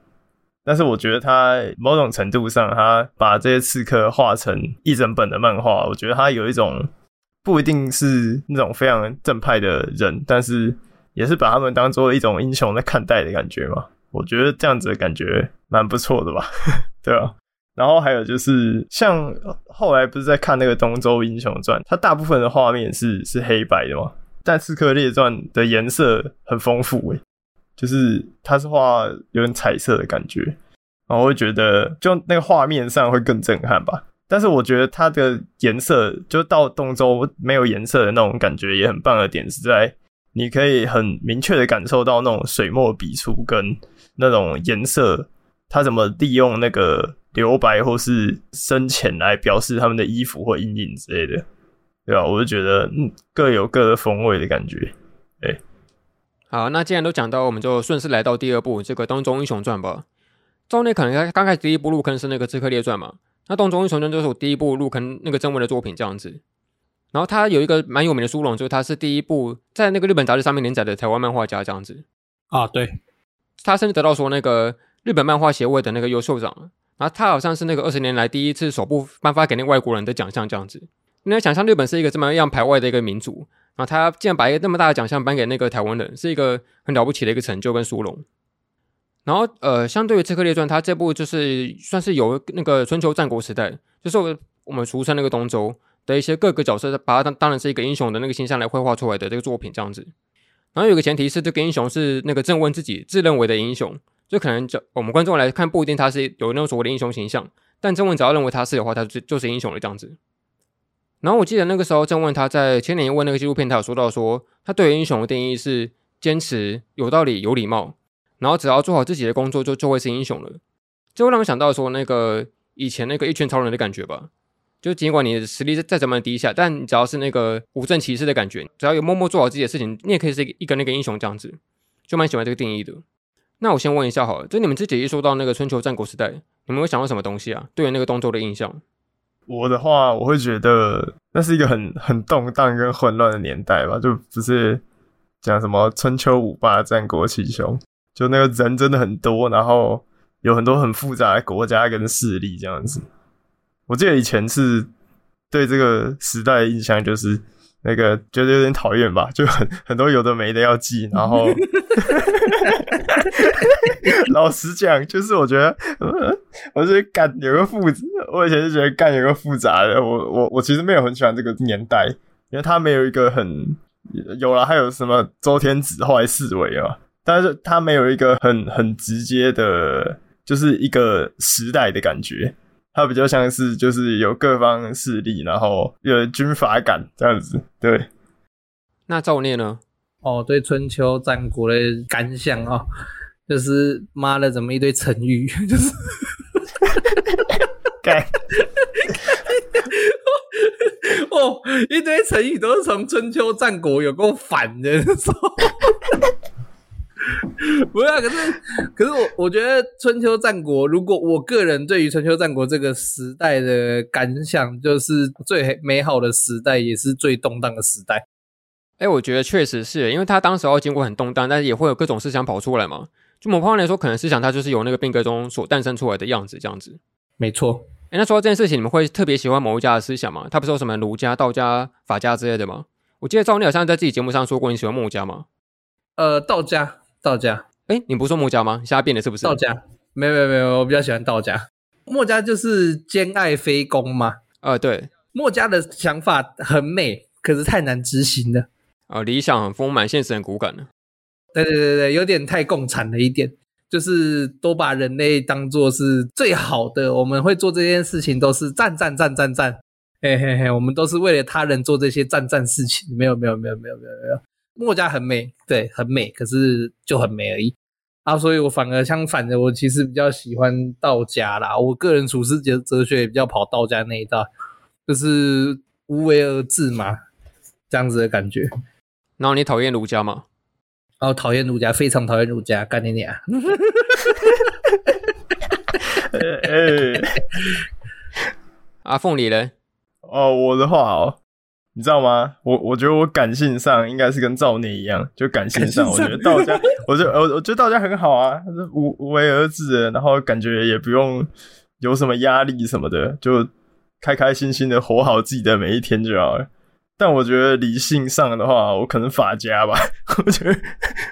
但是我觉得他某种程度上，他把这些刺客画成一整本的漫画，我觉得他有一种不一定是那种非常正派的人，但是也是把他们当做一种英雄在看待的感觉嘛。我觉得这样子的感觉蛮不错的吧，(laughs) 对吧？然后还有就是，像后来不是在看那个《东周英雄传》，它大部分的画面是是黑白的嘛，但《刺客列传》的颜色很丰富诶，就是它是画有点彩色的感觉，然后我会觉得就那个画面上会更震撼吧。但是我觉得它的颜色就到东周没有颜色的那种感觉也很棒的点是在，你可以很明确的感受到那种水墨笔触跟那种颜色，它怎么利用那个。留白或是深浅来表示他们的衣服或阴影之类的，对吧？我就觉得嗯，各有各的风味的感觉。哎，好，那既然都讲到，我们就顺势来到第二部这个《东周英雄传》吧。赵内可能刚开始第一部入坑是那个《刺客列传》嘛，那《东周英雄传》就是我第一部入坑那个正文的作品这样子。然后他有一个蛮有名的殊荣，就是他是第一部在那个日本杂志上面连载的台湾漫画家这样子。啊，对，他甚至得到说那个日本漫画协会的那个优秀奖。然后他好像是那个二十年来第一次首部颁发给那个外国人的奖项这样子。你能想象日本是一个这么样排外的一个民族，然后他竟然把一个那么大的奖项颁给那个台湾人，是一个很了不起的一个成就跟殊荣。然后呃，相对于《刺客列传》，它这部就是算是有那个春秋战国时代，就是我们俗称那个东周的一些各个角色，把它当当然是一个英雄的那个形象来绘画出来的这个作品这样子。然后有个前提是，这个英雄是那个郑问自己自认为的英雄，就可能就我们观众来看不一定他是有那种所谓的英雄形象，但郑问只要认为他是的话，他就就是英雄了这样子。然后我记得那个时候郑问他在千年一问那个纪录片，他有说到说，他对于英雄的定义是坚持、有道理、有礼貌，然后只要做好自己的工作，就就会是英雄了。这会让我想到说那个以前那个一拳超人的感觉吧。就尽管你的实力再怎么低下，但你只要是那个无证骑士的感觉，只要有默默做好自己的事情，你也可以是一个那个英雄这样子，就蛮喜欢这个定义的。那我先问一下好了，就你们自己一说到那个春秋战国时代，你们会想到什么东西啊？对于那个东周的印象？我的话，我会觉得那是一个很很动荡跟混乱的年代吧，就不是讲什么春秋五霸、战国七雄，就那个人真的很多，然后有很多很复杂的国家跟势力这样子。我记得以前是对这个时代的印象就是那个觉得有点讨厌吧，就很很多有的没的要记，然后 (laughs) 老实讲，就是我觉得，我觉得干有个复杂，我以前就觉得干有个复杂的，我我我其实没有很喜欢这个年代，因为他没有一个很有了，还有什么周天子后来四维啊，但是他没有一个很很直接的，就是一个时代的感觉。它比较像是就是有各方势力，然后有军阀感这样子。对，那赵念呢？哦，对春秋战国的感想哦，就是妈的，怎么一堆成语，就是干 (laughs) 哦，一堆成语都是从春秋战国有够反的说。(laughs) 不是啊，可是可是我我觉得春秋战国，如果我个人对于春秋战国这个时代的感想，就是最美好的时代，也是最动荡的时代。哎、欸，我觉得确实是，因为他当时要经过很动荡，但是也会有各种思想跑出来嘛。就某方面来说，可能思想它就是由那个变革中所诞生出来的样子，这样子。没错。哎、欸，那说到这件事情，你们会特别喜欢某一家的思想吗？他不是有什么儒家、道家、法家之类的吗？我记得赵丽好像在自己节目上说过，你喜欢墨家吗？呃，道家。道家，哎，你不是说墨家吗？现在变了是不是？道家，没有没有没有，我比较喜欢道家。墨家就是兼爱非攻嘛。呃、哦，对，墨家的想法很美，可是太难执行了。啊、哦，理想很丰满，现实很骨感的。对对对对，有点太共产了一点，就是都把人类当做是最好的，我们会做这件事情都是赞赞赞赞赞，嘿嘿嘿，我们都是为了他人做这些赞赞事情。没有没有没有没有没有没有。墨家很美，对，很美，可是就很美而已啊！所以我反而相反的，我其实比较喜欢道家啦。我个人处世哲哲学也比较跑道家那一道，就是无为而治嘛，这样子的感觉。然后你讨厌儒家吗？哦，讨厌儒家，非常讨厌儒家，干你娘！(laughs) (laughs) 阿凤你呢？哦，我的话哦。你知道吗？我我觉得我感性上应该是跟赵念一样，就感性上，我觉得道家，(laughs) 我觉得我我觉得道家很好啊，无无为而治的，然后感觉也不用有什么压力什么的，就开开心心的活好自己的每一天就好了。但我觉得理性上的话，我可能法家吧，我觉得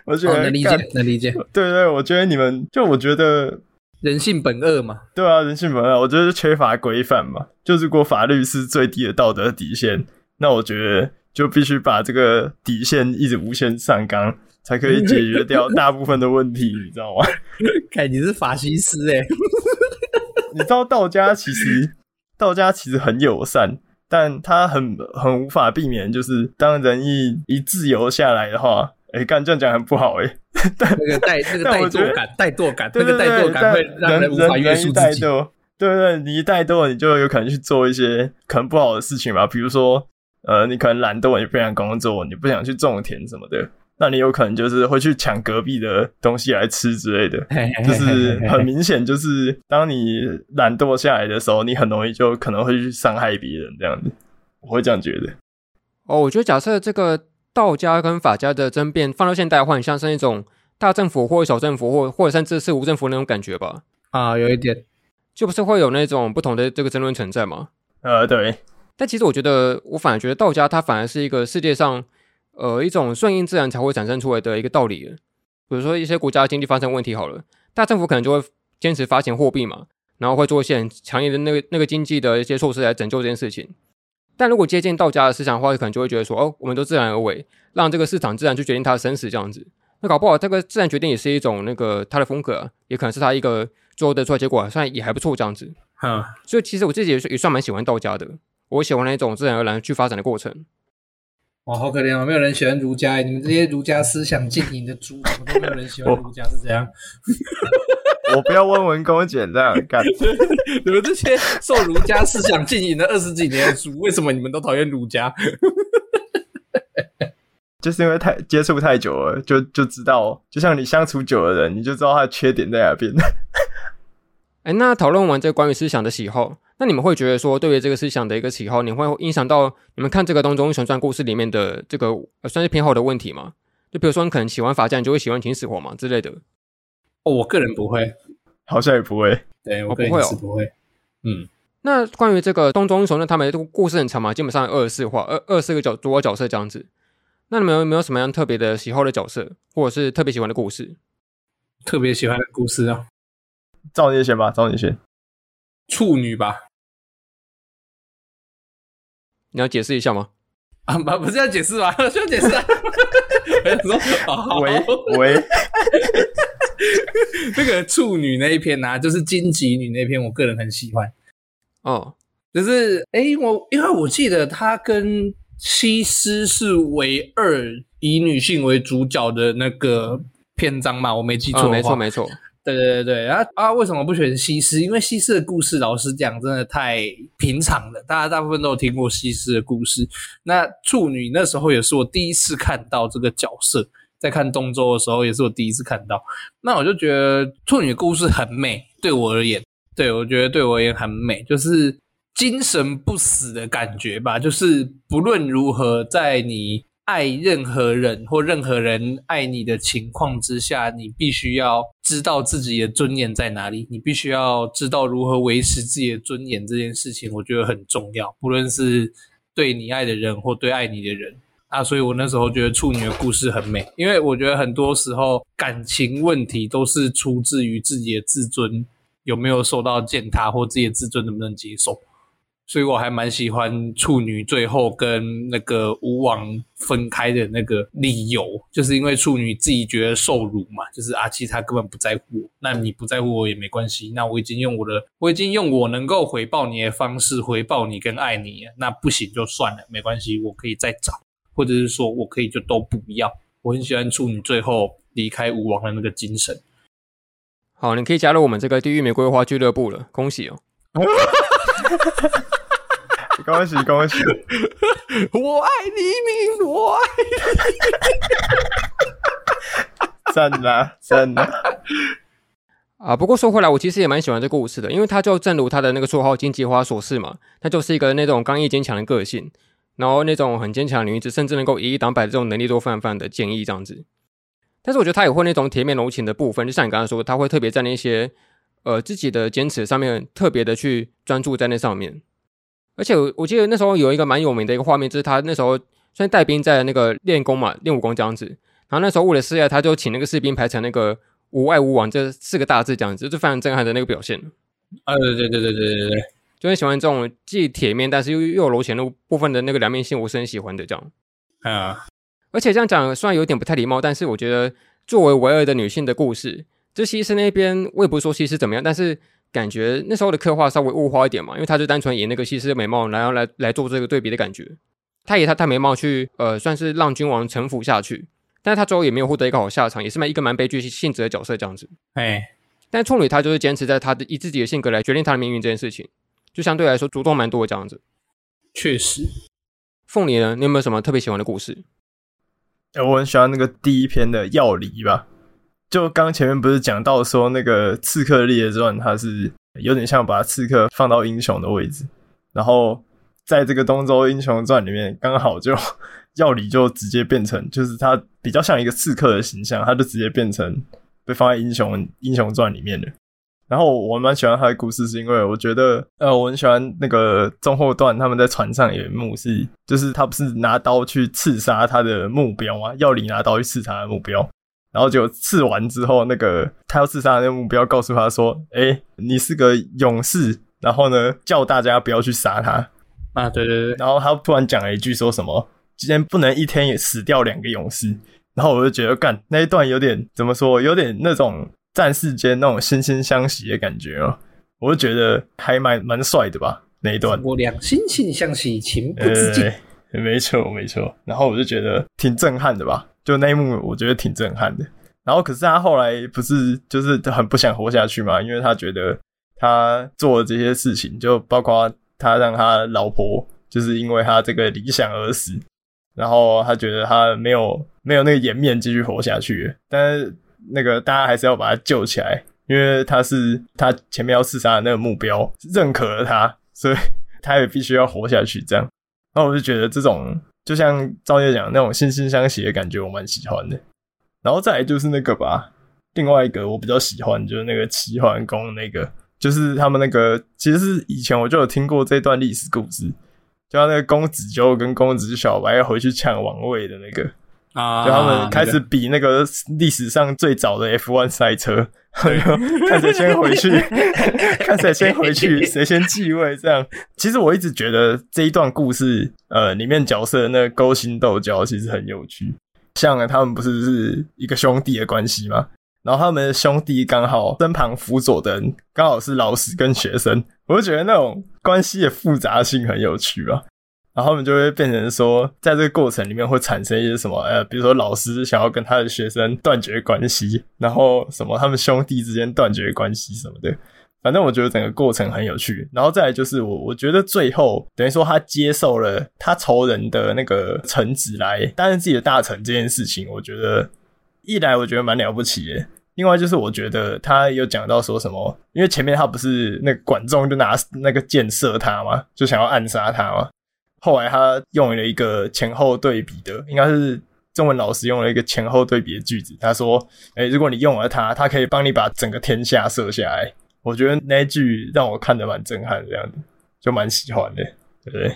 我觉得、哦、能理解能理解，对，对对，我觉得你们就我觉得人性本恶嘛，对啊，人性本恶，我觉得缺乏规范嘛，就如果法律是最低的道德底线。那我觉得就必须把这个底线一直无限上纲，才可以解决掉大部分的问题，你知道吗？(laughs) 看你是法西斯诶、欸、(laughs) 你知道道家其实道家其实很友善，但他很很无法避免，就是当人一一自由下来的话，哎、欸，干这样讲很不好诶、欸、(laughs) 但那个怠那个怠惰感，怠惰感，那个怠惰感会让人无法约束自己。对对对，你一怠惰，你就有可能去做一些可能不好的事情嘛，比如说。呃，你可能懒惰，你不想工作，你不想去种田什么的，那你有可能就是会去抢隔壁的东西来吃之类的，就是很明显，就是当你懒惰下来的时候，你很容易就可能会去伤害别人这样子，我会这样觉得。哦，我觉得假设这个道家跟法家的争辩放到现代的话，很像是那种大政府或小政府，或或者甚至是无政府那种感觉吧？啊，有一点，就不是会有那种不同的这个争论存在吗？呃，对。但其实我觉得，我反而觉得道家它反而是一个世界上，呃，一种顺应自然才会产生出来的一个道理。比如说一些国家经济发生问题好了，大政府可能就会坚持发行货币嘛，然后会做一些很强烈的那个那个经济的一些措施来拯救这件事情。但如果接近道家的思想的话，可能就会觉得说，哦，我们都自然而为，让这个市场自然去决定它的生死这样子。那搞不好这个自然决定也是一种那个他的风格，也可能是他一个最后得出来结果，算也还不错这样子。嗯，所以其实我自己也也算蛮喜欢道家的。我喜欢那种自然而然去发展的过程。哇，好可怜哦，没有人喜欢儒家，你们这些儒家思想浸淫的猪，怎么都没有人喜欢儒家，是这样？(laughs) 我不要问文公简这样干。(laughs) 你们这些受儒家思想浸淫了二十几年的猪，为什么你们都讨厌儒家？(laughs) 就是因为太接触太久了，就就知道，就像你相处久的人，你就知道他的缺点在哪边。哎，那讨论完这个关于思想的喜好，那你们会觉得说，对于这个思想的一个喜好，你会影响到你们看这个东周英雄传故事里面的这个、呃、算是偏好的问题吗？就比如说，你可能喜欢法家，你就会喜欢秦始皇嘛之类的。哦，我个人不会，(laughs) 好像也不会。对，我个人也是不会。嗯，那关于这个东周英雄，那他们这个故事很长嘛，基本上二十四话，二二十四个角主要角色这样子。那你们有没有什么样特别的喜好的角色，或者是特别喜欢的故事？特别喜欢的故事啊。赵你先吧，赵你先。处女吧，你要解释一下吗？啊，不，不是要解释吗？(laughs) 需要解释啊。(laughs) 喂喂，(laughs) 那个处女那一篇呐、啊，就是荆棘女那篇，我个人很喜欢。哦，就是哎、欸，我因为我记得她跟西施是唯二以女性为主角的那个篇章嘛，我没记错、哦，没错没错。对对对对，然后啊，为什么不选西施？因为西施的故事，老实讲，真的太平常了。大家大部分都有听过西施的故事。那处女那时候也是我第一次看到这个角色，在看东周的时候也是我第一次看到。那我就觉得处女的故事很美，对我而言，对，我觉得对我而言很美，就是精神不死的感觉吧。就是不论如何，在你。爱任何人或任何人爱你的情况之下，你必须要知道自己的尊严在哪里。你必须要知道如何维持自己的尊严这件事情，我觉得很重要。不论是对你爱的人或对爱你的人啊，所以我那时候觉得处女的故事很美，因为我觉得很多时候感情问题都是出自于自己的自尊有没有受到践踏，或自己的自尊能不能接受。所以我还蛮喜欢处女最后跟那个吴王分开的那个理由，就是因为处女自己觉得受辱嘛，就是阿七他根本不在乎我，那你不在乎我也没关系，那我已经用我的，我已经用我能够回报你的方式回报你跟爱你，那不行就算了，没关系，我可以再找，或者是说我可以就都不要。我很喜欢处女最后离开吴王的那个精神。好，你可以加入我们这个地狱玫瑰花俱乐部了，恭喜哦！(laughs) 恭喜恭喜！我爱黎明，我爱你。真的真的啊！不过说回来，我其实也蛮喜欢这个故事的，因为他就正如他的那个绰号“荆棘花”所示嘛，他就是一个那种刚毅坚强的个性，然后那种很坚强的女子，甚至能够以一挡百的这种能力都泛泛的建议这样子。但是我觉得他也会那种铁面柔情的部分，就像你刚才说，他会特别在那些呃自己的坚持上面特别的去专注在那上面。而且我我记得那时候有一个蛮有名的一个画面，就是他那时候虽然带兵在那个练功嘛，练武功这样子。然后那时候为了示爱，他就请那个士兵排成那个“无爱无往”这四个大字这样子，就非常震撼的那个表现。啊，对对对对对对对，就很喜欢这种既铁面但是又又有柔情的部分的那个两面性，我是很喜欢的这样。啊，而且这样讲虽然有点不太礼貌，但是我觉得作为唯二的女性的故事，这西施那边我也不是说西施怎么样，但是。感觉那时候的刻画稍微物化一点嘛，因为他就单纯以那个西施的美貌，然后来来做这个对比的感觉。他以他他美貌去呃，算是让君王臣服下去，但是他最后也没有获得一个好下场，也是蛮一个蛮悲剧性质的角色这样子。哎，但处女她就是坚持在她的以自己的性格来决定她的命运这件事情，就相对来说主动蛮多的这样子。确实，凤梨呢，你有没有什么特别喜欢的故事？哎，我很喜欢那个第一篇的药理吧。就刚前面不是讲到说那个刺客列传，它是有点像把刺客放到英雄的位置，然后在这个东周英雄传里面，刚好就药理就直接变成，就是他比较像一个刺客的形象，他就直接变成被放在英雄英雄传里面的。然后我蛮喜欢他的故事，是因为我觉得，呃，我很喜欢那个中后段他们在船上有一幕是，就是他不是拿刀去刺杀他的目标吗？药理拿刀去刺杀他的目标，然后就刺完之后，那个他要刺杀的那个目标告诉他说：“诶，你是个勇士。”然后呢，叫大家不要去杀他。啊，对对对。然后他突然讲了一句说什么：“今天不能一天也死掉两个勇士。”然后我就觉得，干那一段有点怎么说，有点那种。战士间那种惺惺相惜的感觉哦，我就觉得还蛮蛮帅的吧那一段。我俩惺惺相惜，情不自禁。欸，没错没错。然后我就觉得挺震撼的吧，就那一幕我觉得挺震撼的。然后可是他后来不是就是很不想活下去嘛，因为他觉得他做的这些事情，就包括他让他老婆就是因为他这个理想而死，然后他觉得他没有没有那个颜面继续活下去，但是。那个大家还是要把他救起来，因为他是他前面要刺杀的那个目标认可了他，所以 (laughs) 他也必须要活下去。这样，那我就觉得这种就像赵烨讲那种惺惺相惜的感觉，我蛮喜欢的。然后再来就是那个吧，另外一个我比较喜欢就是那个齐桓公那个，就是他们那个其实是以前我就有听过这段历史故事，就像那个公子纠跟公子小白要回去抢王位的那个。啊！就他们开始比那个历史上最早的 F1 赛车，(laughs) 看谁先回去，(laughs) 看谁先回去，谁先继位。这样，其实我一直觉得这一段故事，呃，里面角色的那个勾心斗角其实很有趣。像他们不是是一个兄弟的关系吗？然后他们的兄弟刚好身旁辅佐的人刚好是老师跟学生，我就觉得那种关系的复杂性很有趣啊。然后他们就会变成说，在这个过程里面会产生一些什么，呃，比如说老师想要跟他的学生断绝关系，然后什么他们兄弟之间断绝关系什么的。反正我觉得整个过程很有趣。然后再来就是我，我觉得最后等于说他接受了他仇人的那个臣子来担任自己的大臣这件事情，我觉得一来我觉得蛮了不起的，另外就是我觉得他有讲到说什么，因为前面他不是那个管仲就拿那个箭射他嘛，就想要暗杀他嘛。后来他用了一个前后对比的，应该是中文老师用了一个前后对比的句子。他说：“诶、如果你用了它，它可以帮你把整个天下射下来。”我觉得那句让我看得蛮震撼的，这样子就蛮喜欢的，对不对？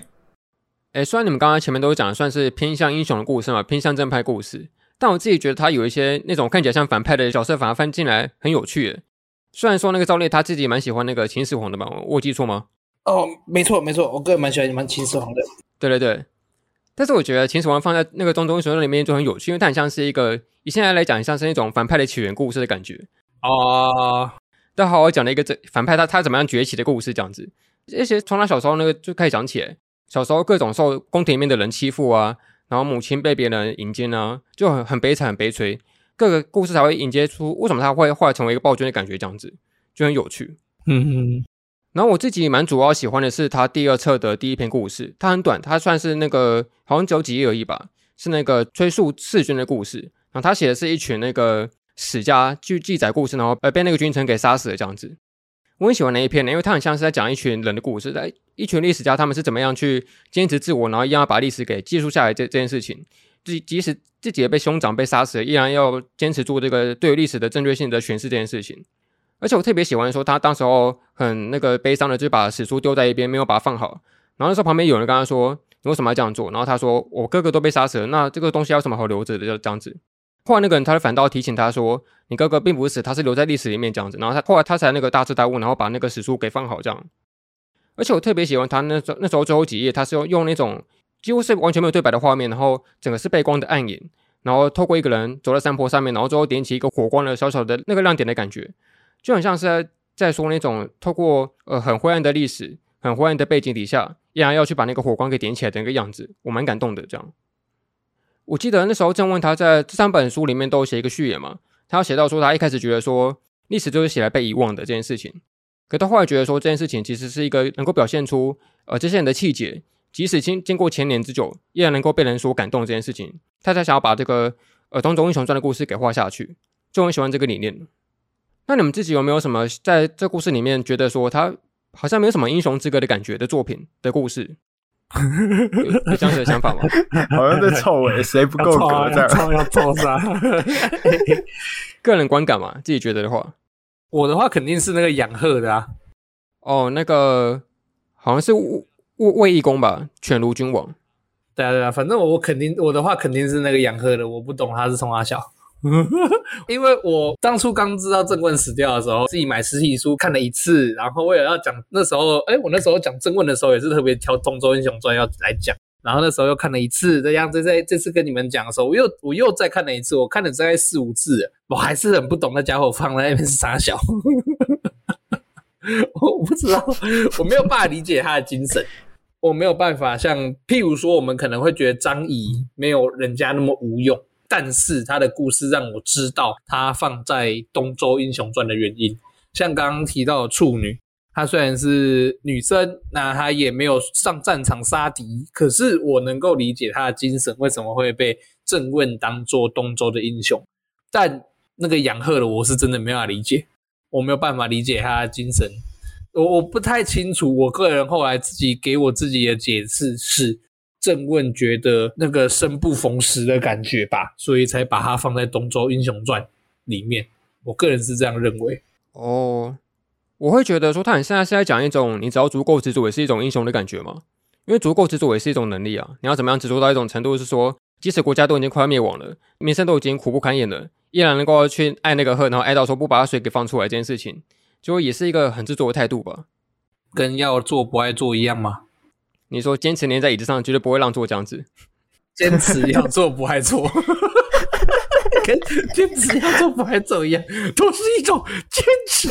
诶、虽然你们刚刚前面都讲算是偏向英雄的故事嘛，偏向正派故事，但我自己觉得他有一些那种看起来像反派的角色，反而翻进来很有趣。虽然说那个赵烈他自己蛮喜欢那个秦始皇的吧，我记错吗？哦，没错没错，我个人蛮喜欢你们秦始皇的。对对对，但是我觉得秦始皇放在那个中东英雄传里面就很有趣，因为它很像是一个以现在来讲，像是那种反派的起源故事的感觉啊。但好好讲了一个这反派他他怎么样崛起的故事，这样子。而且从他小时候那个就开始讲起来，小时候各种受宫廷里面的人欺负啊，然后母亲被别人迎接啊，就很很悲惨很悲催。各个故事才会引接出为什么他会后来成为一个暴君的感觉，这样子就很有趣。嗯嗯。然后我自己蛮主要喜欢的是他第二册的第一篇故事，它很短，它算是那个好像只有几页而已吧，是那个追溯弑君的故事。然后他写的是一群那个史家去记载故事，然后呃被那个君臣给杀死了这样子。我很喜欢那一篇呢，因为他很像是在讲一群人的故事，在一群历史家他们是怎么样去坚持自我，然后一样要把历史给记述下来这这件事情。即即使自己也被兄长被杀死了，依然要坚持住这个对于历史的正确性的诠释这件事情。而且我特别喜欢说，他当时候很那个悲伤的，就把史书丢在一边，没有把它放好。然后那时候旁边有人跟他说：“你为什么要这样做？”然后他说：“我哥哥都被杀死了，那这个东西要什么好留着的？”就这样子。后来那个人他就反倒提醒他说：“你哥哥并不是死，他是留在历史里面这样子。”然后他后来他才那个大彻大悟，然后把那个史书给放好这样。而且我特别喜欢他那时候那时候最后几页，他是用用那种几乎是完全没有对白的画面，然后整个是背光的暗影，然后透过一个人走在山坡上面，然后最后点起一个火光的小小的那个亮点的感觉。就很像是在在说那种透过呃很灰暗的历史、很灰暗的背景底下，依然要去把那个火光给点起来的那个样子，我蛮感动的。这样，我记得那时候正问他在这三本书里面都写一个序言嘛，他要写到说他一开始觉得说历史就是写来被遗忘的这件事情，可他后来觉得说这件事情其实是一个能够表现出呃这些人的气节，即使经经过千年之久，依然能够被人所感动这件事情，他才想要把这个呃《东周英雄传》的故事给画下去，就很喜欢这个理念。那你们自己有没有什么在这故事里面觉得说他好像没有什么英雄之格的感觉的作品的故事？有，有这样子的 (laughs) 想法吗？好像在臭诶，谁不够 (laughs) 格这样？要臭啥？(laughs) 个人观感嘛，自己觉得的话，我的话肯定是那个养鹤的啊。哦，那个好像是魏魏义公吧，犬儒君王。对啊对啊，反正我我肯定我的话肯定是那个养鹤的，我不懂他是从哪小。(laughs) 因为我当初刚知道郑问死掉的时候，自己买实体书看了一次，然后为了要讲那时候，哎，我那时候讲郑问的时候也是特别挑《东周英雄传》要来讲，然后那时候又看了一次，这样子在这次跟你们讲的时候，我又我又再看了一次，我看了大概四五次，我还是很不懂那家伙放在那边是啥小，(laughs) 我不知道，我没有办法理解他的精神，我没有办法像譬如说，我们可能会觉得张仪没有人家那么无用。但是他的故事让我知道他放在《东周英雄传》的原因，像刚刚提到的处女，她虽然是女生，那她也没有上战场杀敌，可是我能够理解她的精神为什么会被正问当做东周的英雄。但那个杨鹤的，我是真的没办法理解，我没有办法理解他的精神，我我不太清楚。我个人后来自己给我自己的解释是。郑问觉得那个生不逢时的感觉吧，所以才把它放在《东周英雄传》里面。我个人是这样认为。哦，我会觉得说，他很现在是在讲一种你只要足够执着也是一种英雄的感觉嘛？因为足够执着也是一种能力啊。你要怎么样执着到一种程度，是说即使国家都已经快要灭亡了，民生都已经苦不堪言了，依然能够去爱那个鹤，然后爱到说不把他水给放出来这件事情，就也是一个很执着的态度吧。跟要做不爱做一样吗？你说坚持黏在椅子上，绝对不会让座这样子。(laughs) 坚持要做不爱做，(laughs) 跟坚持要做不爱做一样，都是一种坚持。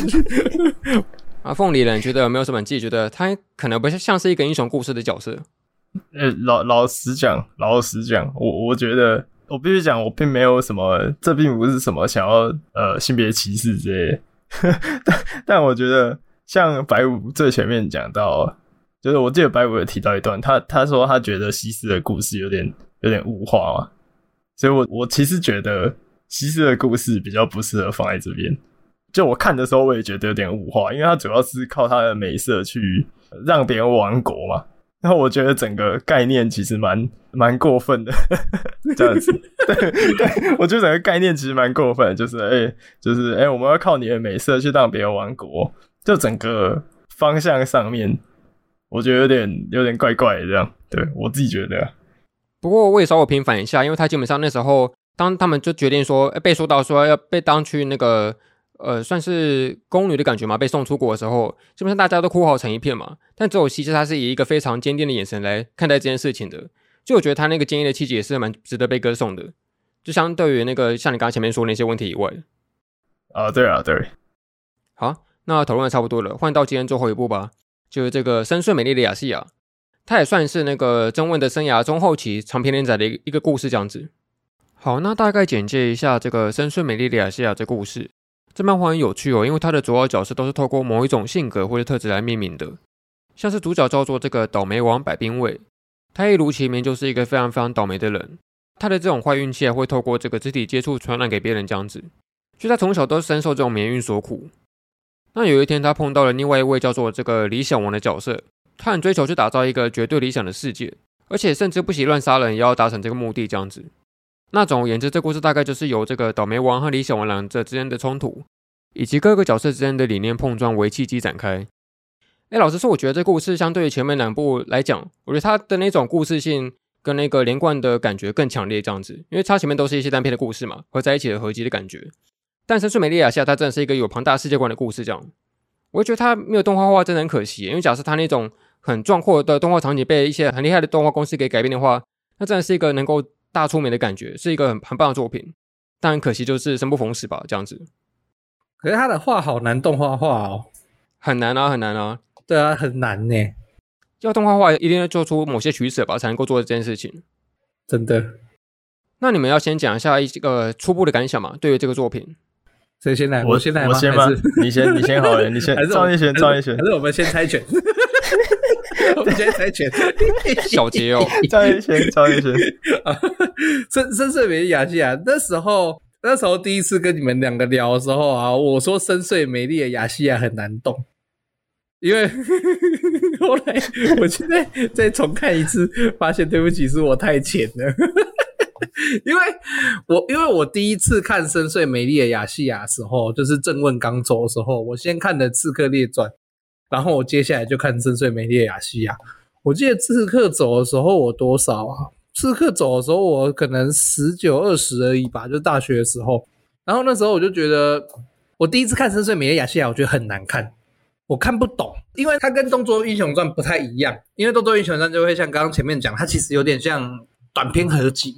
啊，凤梨人觉得有没有什么？自己觉得他可能不像是一个英雄故事的角色。呃，老老实讲，老实讲，我我觉得我必须讲，我并没有什么，这并不是什么想要呃性别歧视之类的。(laughs) 但但我觉得，像白五最前面讲到。就是我记得白五有提到一段，他他说他觉得西施的故事有点有点物化嘛，所以我我其实觉得西施的故事比较不适合放在这边。就我看的时候，我也觉得有点物化，因为他主要是靠他的美色去让别人亡国嘛。然后我觉得整个概念其实蛮蛮过分的，这样子。(laughs) 对对，我觉得整个概念其实蛮过分的，就是哎、欸，就是哎、欸，我们要靠你的美色去让别人亡国，就整个方向上面。我觉得有点有点怪怪的这样，对我自己觉得。不过我也稍微平反一下，因为他基本上那时候，当他们就决定说被说到说要被当去那个呃算是宫女的感觉嘛，被送出国的时候，基本上大家都哭嚎成一片嘛。但只有西施，他是以一个非常坚定的眼神来看待这件事情的。就我觉得他那个坚毅的气质也是蛮值得被歌颂的。就相对于那个像你刚刚前面说的那些问题以外，啊对啊对。好，那讨论的差不多了，换到今天最后一步吧。就是这个深邃美丽的亚细亚，它也算是那个郑问的生涯中后期长篇连载的一一个故事这样子。好，那大概简介一下这个深邃美丽的亚细亚这故事。这漫画很有趣哦，因为它的主要角色都是透过某一种性格或者特质来命名的。像是主角叫做这个倒霉王百兵卫，他一如其名就是一个非常非常倒霉的人。他的这种坏运气会透过这个肢体接触传染给别人这样子，就他从小都深受这种霉运所苦。那有一天，他碰到了另外一位叫做这个理想王的角色，他很追求去打造一个绝对理想的世界，而且甚至不惜乱杀人，也要达成这个目的。这样子，那总而言之，这故事大概就是由这个倒霉王和理想王两者之间的冲突，以及各个角色之间的理念碰撞为契机展开。哎，老实说，我觉得这故事相对于前面两部来讲，我觉得它的那种故事性跟那个连贯的感觉更强烈。这样子，因为它前面都是一些单篇的故事嘛，合在一起的合集的感觉。但深邃美利亚下，它真的是一个有庞大世界观的故事。这样，我觉得它没有动画化，真的很可惜。因为假设它那种很壮阔的动画场景被一些很厉害的动画公司给改编的话，那真的是一个能够大出名的感觉，是一个很很棒的作品。但很可惜，就是生不逢时吧，这样子。可是他的画好难动画化哦，很难啊，很难啊。对啊，很难呢。要动画化，一定要做出某些取舍吧，才能够做这件事情。真的。那你们要先讲一下一个初步的感想嘛，对于这个作品。谁先来？我先来吗？我先吗？你先，你先好了，你先。赵一璇，赵一璇，还是我们先猜拳？(laughs) 我们先猜拳。(laughs) 小杰哦，(laughs) 赵一璇，赵一璇。深深邃美丽雅西亚，那时候，那时候第一次跟你们两个聊的时候啊，我说深邃美丽的雅西亚很难懂，因为后来我现在再重看一次，发现对不起，是我太浅了。(laughs) 因为我因为我第一次看《深邃美丽的亚细亚》时候，就是正问刚走的时候，我先看的《刺客列传》，然后我接下来就看《深邃美丽的亚细亚》。我记得刺客走的时候我多少啊？刺客走的时候我可能十九二十而已吧，就大学的时候。然后那时候我就觉得，我第一次看《深邃美丽的亚细亚》，我觉得很难看。我看不懂，因为它跟《动作英雄传》不太一样。因为《动作英雄传》就会像刚刚前面讲，它其实有点像短篇合集。《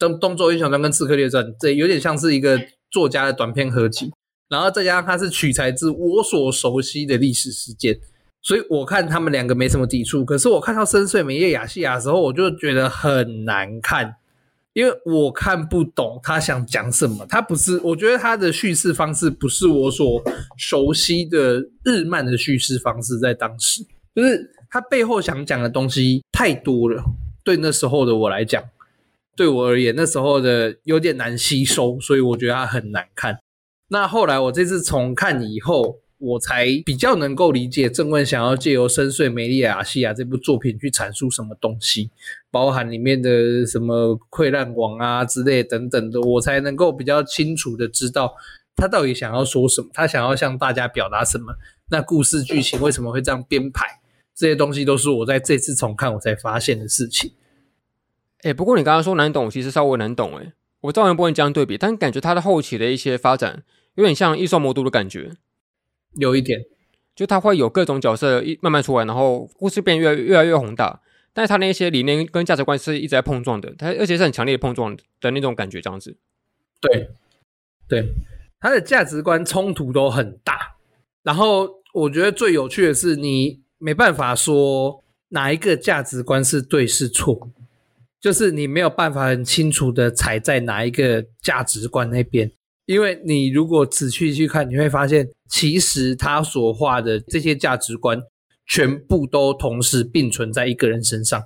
动动作英雄传》跟《刺客列传》这有点像是一个作家的短篇合集，然后再加上它是取材自我所熟悉的历史事件，所以我看他们两个没什么抵触。可是我看到《深邃美叶雅西亚》的时候，我就觉得很难看。因为我看不懂他想讲什么，他不是，我觉得他的叙事方式不是我所熟悉的日漫的叙事方式，在当时，就是他背后想讲的东西太多了，对那时候的我来讲，对我而言，那时候的有点难吸收，所以我觉得它很难看。那后来我这次重看以后。我才比较能够理解郑问想要借由《深邃美丽亚细亚》这部作品去阐述什么东西，包含里面的什么溃烂王啊之类等等的，我才能够比较清楚的知道他到底想要说什么，他想要向大家表达什么，那故事剧情为什么会这样编排，这些东西都是我在这次重看我才发现的事情。哎，不过你刚刚说难懂，其实稍微难懂哎，我照样不能这样对比，但感觉他的后期的一些发展有点像异兽魔都的感觉。有一点，就他会有各种角色一慢慢出来，然后故事变越越来越宏大，但是他那些理念跟价值观是一直在碰撞的，他而且是很强烈的碰撞的那种感觉，这样子。对，对，他的价值观冲突都很大，然后我觉得最有趣的是，你没办法说哪一个价值观是对是错，就是你没有办法很清楚的踩在哪一个价值观那边。因为你如果仔细去看，你会发现，其实他所画的这些价值观，全部都同时并存在一个人身上。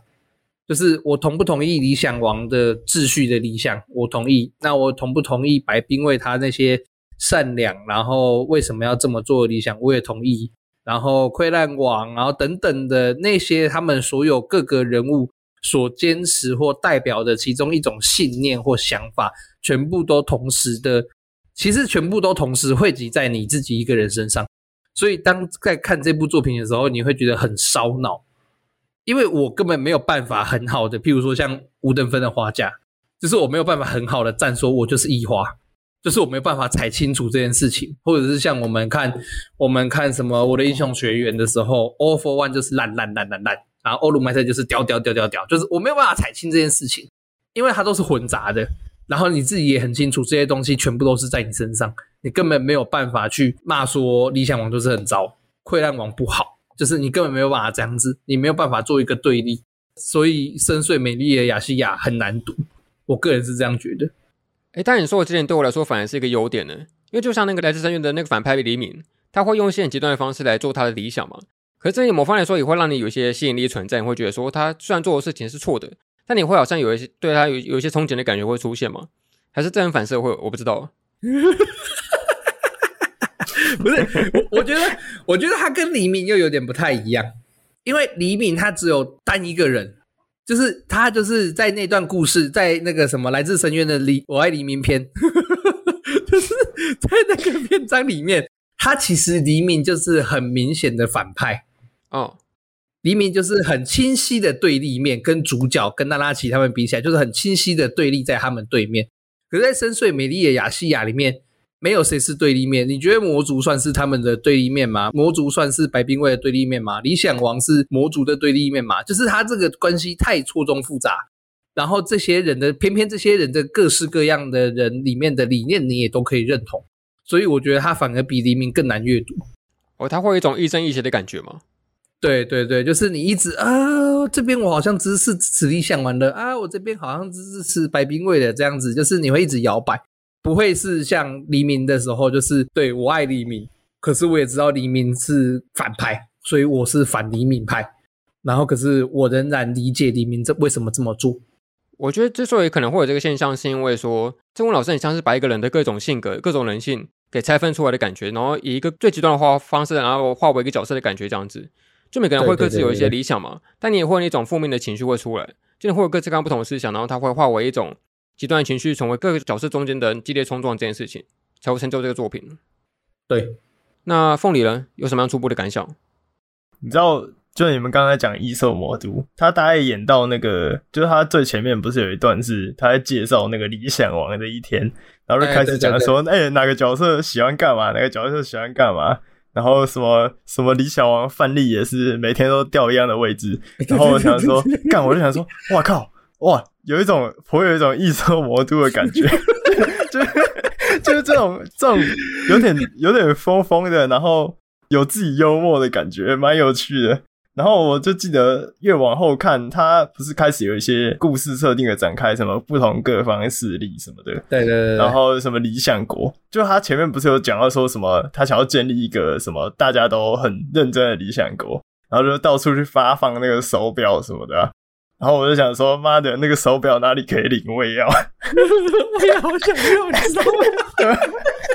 就是我同不同意理想王的秩序的理想，我同意。那我同不同意白冰卫他那些善良，然后为什么要这么做的理想，我也同意。然后溃烂王，然后等等的那些他们所有各个人物所坚持或代表的其中一种信念或想法，全部都同时的。其实全部都同时汇集在你自己一个人身上，所以当在看这部作品的时候，你会觉得很烧脑，因为我根本没有办法很好的，譬如说像吴登芬的花架，就是我没有办法很好的站说，我就是一花，就是我没有办法踩清楚这件事情，或者是像我们看我们看什么我的英雄学院的时候，All for One 就是烂烂烂烂烂，然后欧鲁迈特就是屌屌屌屌屌，就是我没有办法踩清这件事情，因为它都是混杂的。然后你自己也很清楚，这些东西全部都是在你身上，你根本没有办法去骂说理想王就是很糟，溃烂王不好，就是你根本没有办法这样子，你没有办法做一个对立，所以深邃美丽的亚细亚很难读，我个人是这样觉得。哎，但你说我之前对我来说反而是一个优点呢，因为就像那个来自深渊的那个反派李敏，他会用一些很极端的方式来做他的理想嘛，可是这某方来说也会让你有一些吸引力存在，你会觉得说他虽然做的事情是错的。但你会好像有一些对他有有一些憧憬的感觉会出现吗？还是正反射会？我不知道。(laughs) 不是，我我觉得，我觉得他跟黎明又有点不太一样，因为黎明他只有单一个人，就是他就是在那段故事，在那个什么来自深渊的黎我爱黎明篇，(laughs) 就是在那个篇章里面，他其实黎明就是很明显的反派哦。黎明就是很清晰的对立面，跟主角跟娜拉奇他们比起来，就是很清晰的对立在他们对面。可是，在深邃美丽的雅西亚里面，没有谁是对立面。你觉得魔族算是他们的对立面吗？魔族算是白冰卫的对立面吗？理想王是魔族的对立面吗？就是他这个关系太错综复杂，然后这些人的偏偏这些人的各式各样的人里面的理念，你也都可以认同。所以我觉得他反而比黎明更难阅读。哦，他会有一种亦正亦邪的感觉吗？对对对，就是你一直啊，这边我好像支持此理想玩的啊，我这边好像支持白冰卫的这样子，就是你会一直摇摆，不会是像黎明的时候，就是对我爱黎明，可是我也知道黎明是反派，所以我是反黎明派，然后可是我仍然理解黎明这为什么这么做。我觉得之所以可能会有这个现象，是因为说郑文老师很像是把一个人的各种性格、各种人性给拆分出来的感觉，然后以一个最极端的画方式，然后化为一个角色的感觉这样子。就每个人会各自有一些理想嘛，对对对对对，但你也会有一种负面的情绪会出来，就你会有各自各样不同的思想，然后它会化为一种极端的情绪成为各个角色中间的激烈冲撞这件事情，才会成就这个作品。对，那凤梨人有什么样初步的感想？你知道，就你们刚才讲异兽魔都，他大概演到那个，就是他最前面不是有一段是他在介绍那个理想王的一天，然后就开始讲说，哎、哪个角色喜欢干嘛，哪个角色喜欢干嘛，然后什么什么李小王范例也是每天都掉一样的位置，然后我想说，干，我就想说，哇靠，哇，有一种颇有一种异兽魔都的感觉，(laughs) 就是就是这种这种有点有点疯疯的，然后有自己幽默的感觉，蛮有趣的。然后我就记得越往后看，他不是开始有一些故事设定的展开，什么不同各方势力什么的，对对对，然后什么理想国，就他前面不是有讲到说什么，他想要建立一个什么大家都很认真的理想国，然后就到处去发放那个手表什么的啊，然后我就想说，妈的，那个手表哪里可以领胃药？(laughs) 我也好想要，你知道吗？(laughs) (laughs)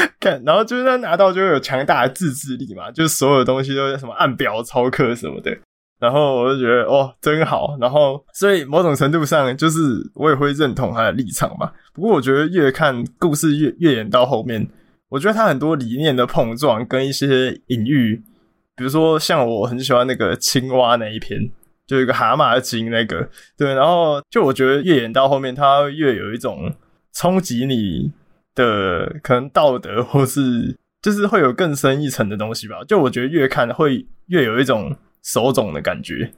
(laughs) 看，然后就是他拿到就有强大的自制力嘛，就是所有东西都是什么按表操课什么的，然后我就觉得哦，真好。然后所以某种程度上，就是我也会认同他的立场嘛。不过我觉得越看故事越越演到后面，我觉得他很多理念的碰撞跟一些隐喻，比如说像我很喜欢那个青蛙那一篇，就一个蛤蟆精那个，对，然后就我觉得越演到后面，他越有一种冲击你。的可能道德，或是就是会有更深一层的东西吧。就我觉得越看会越有一种手肿的感觉。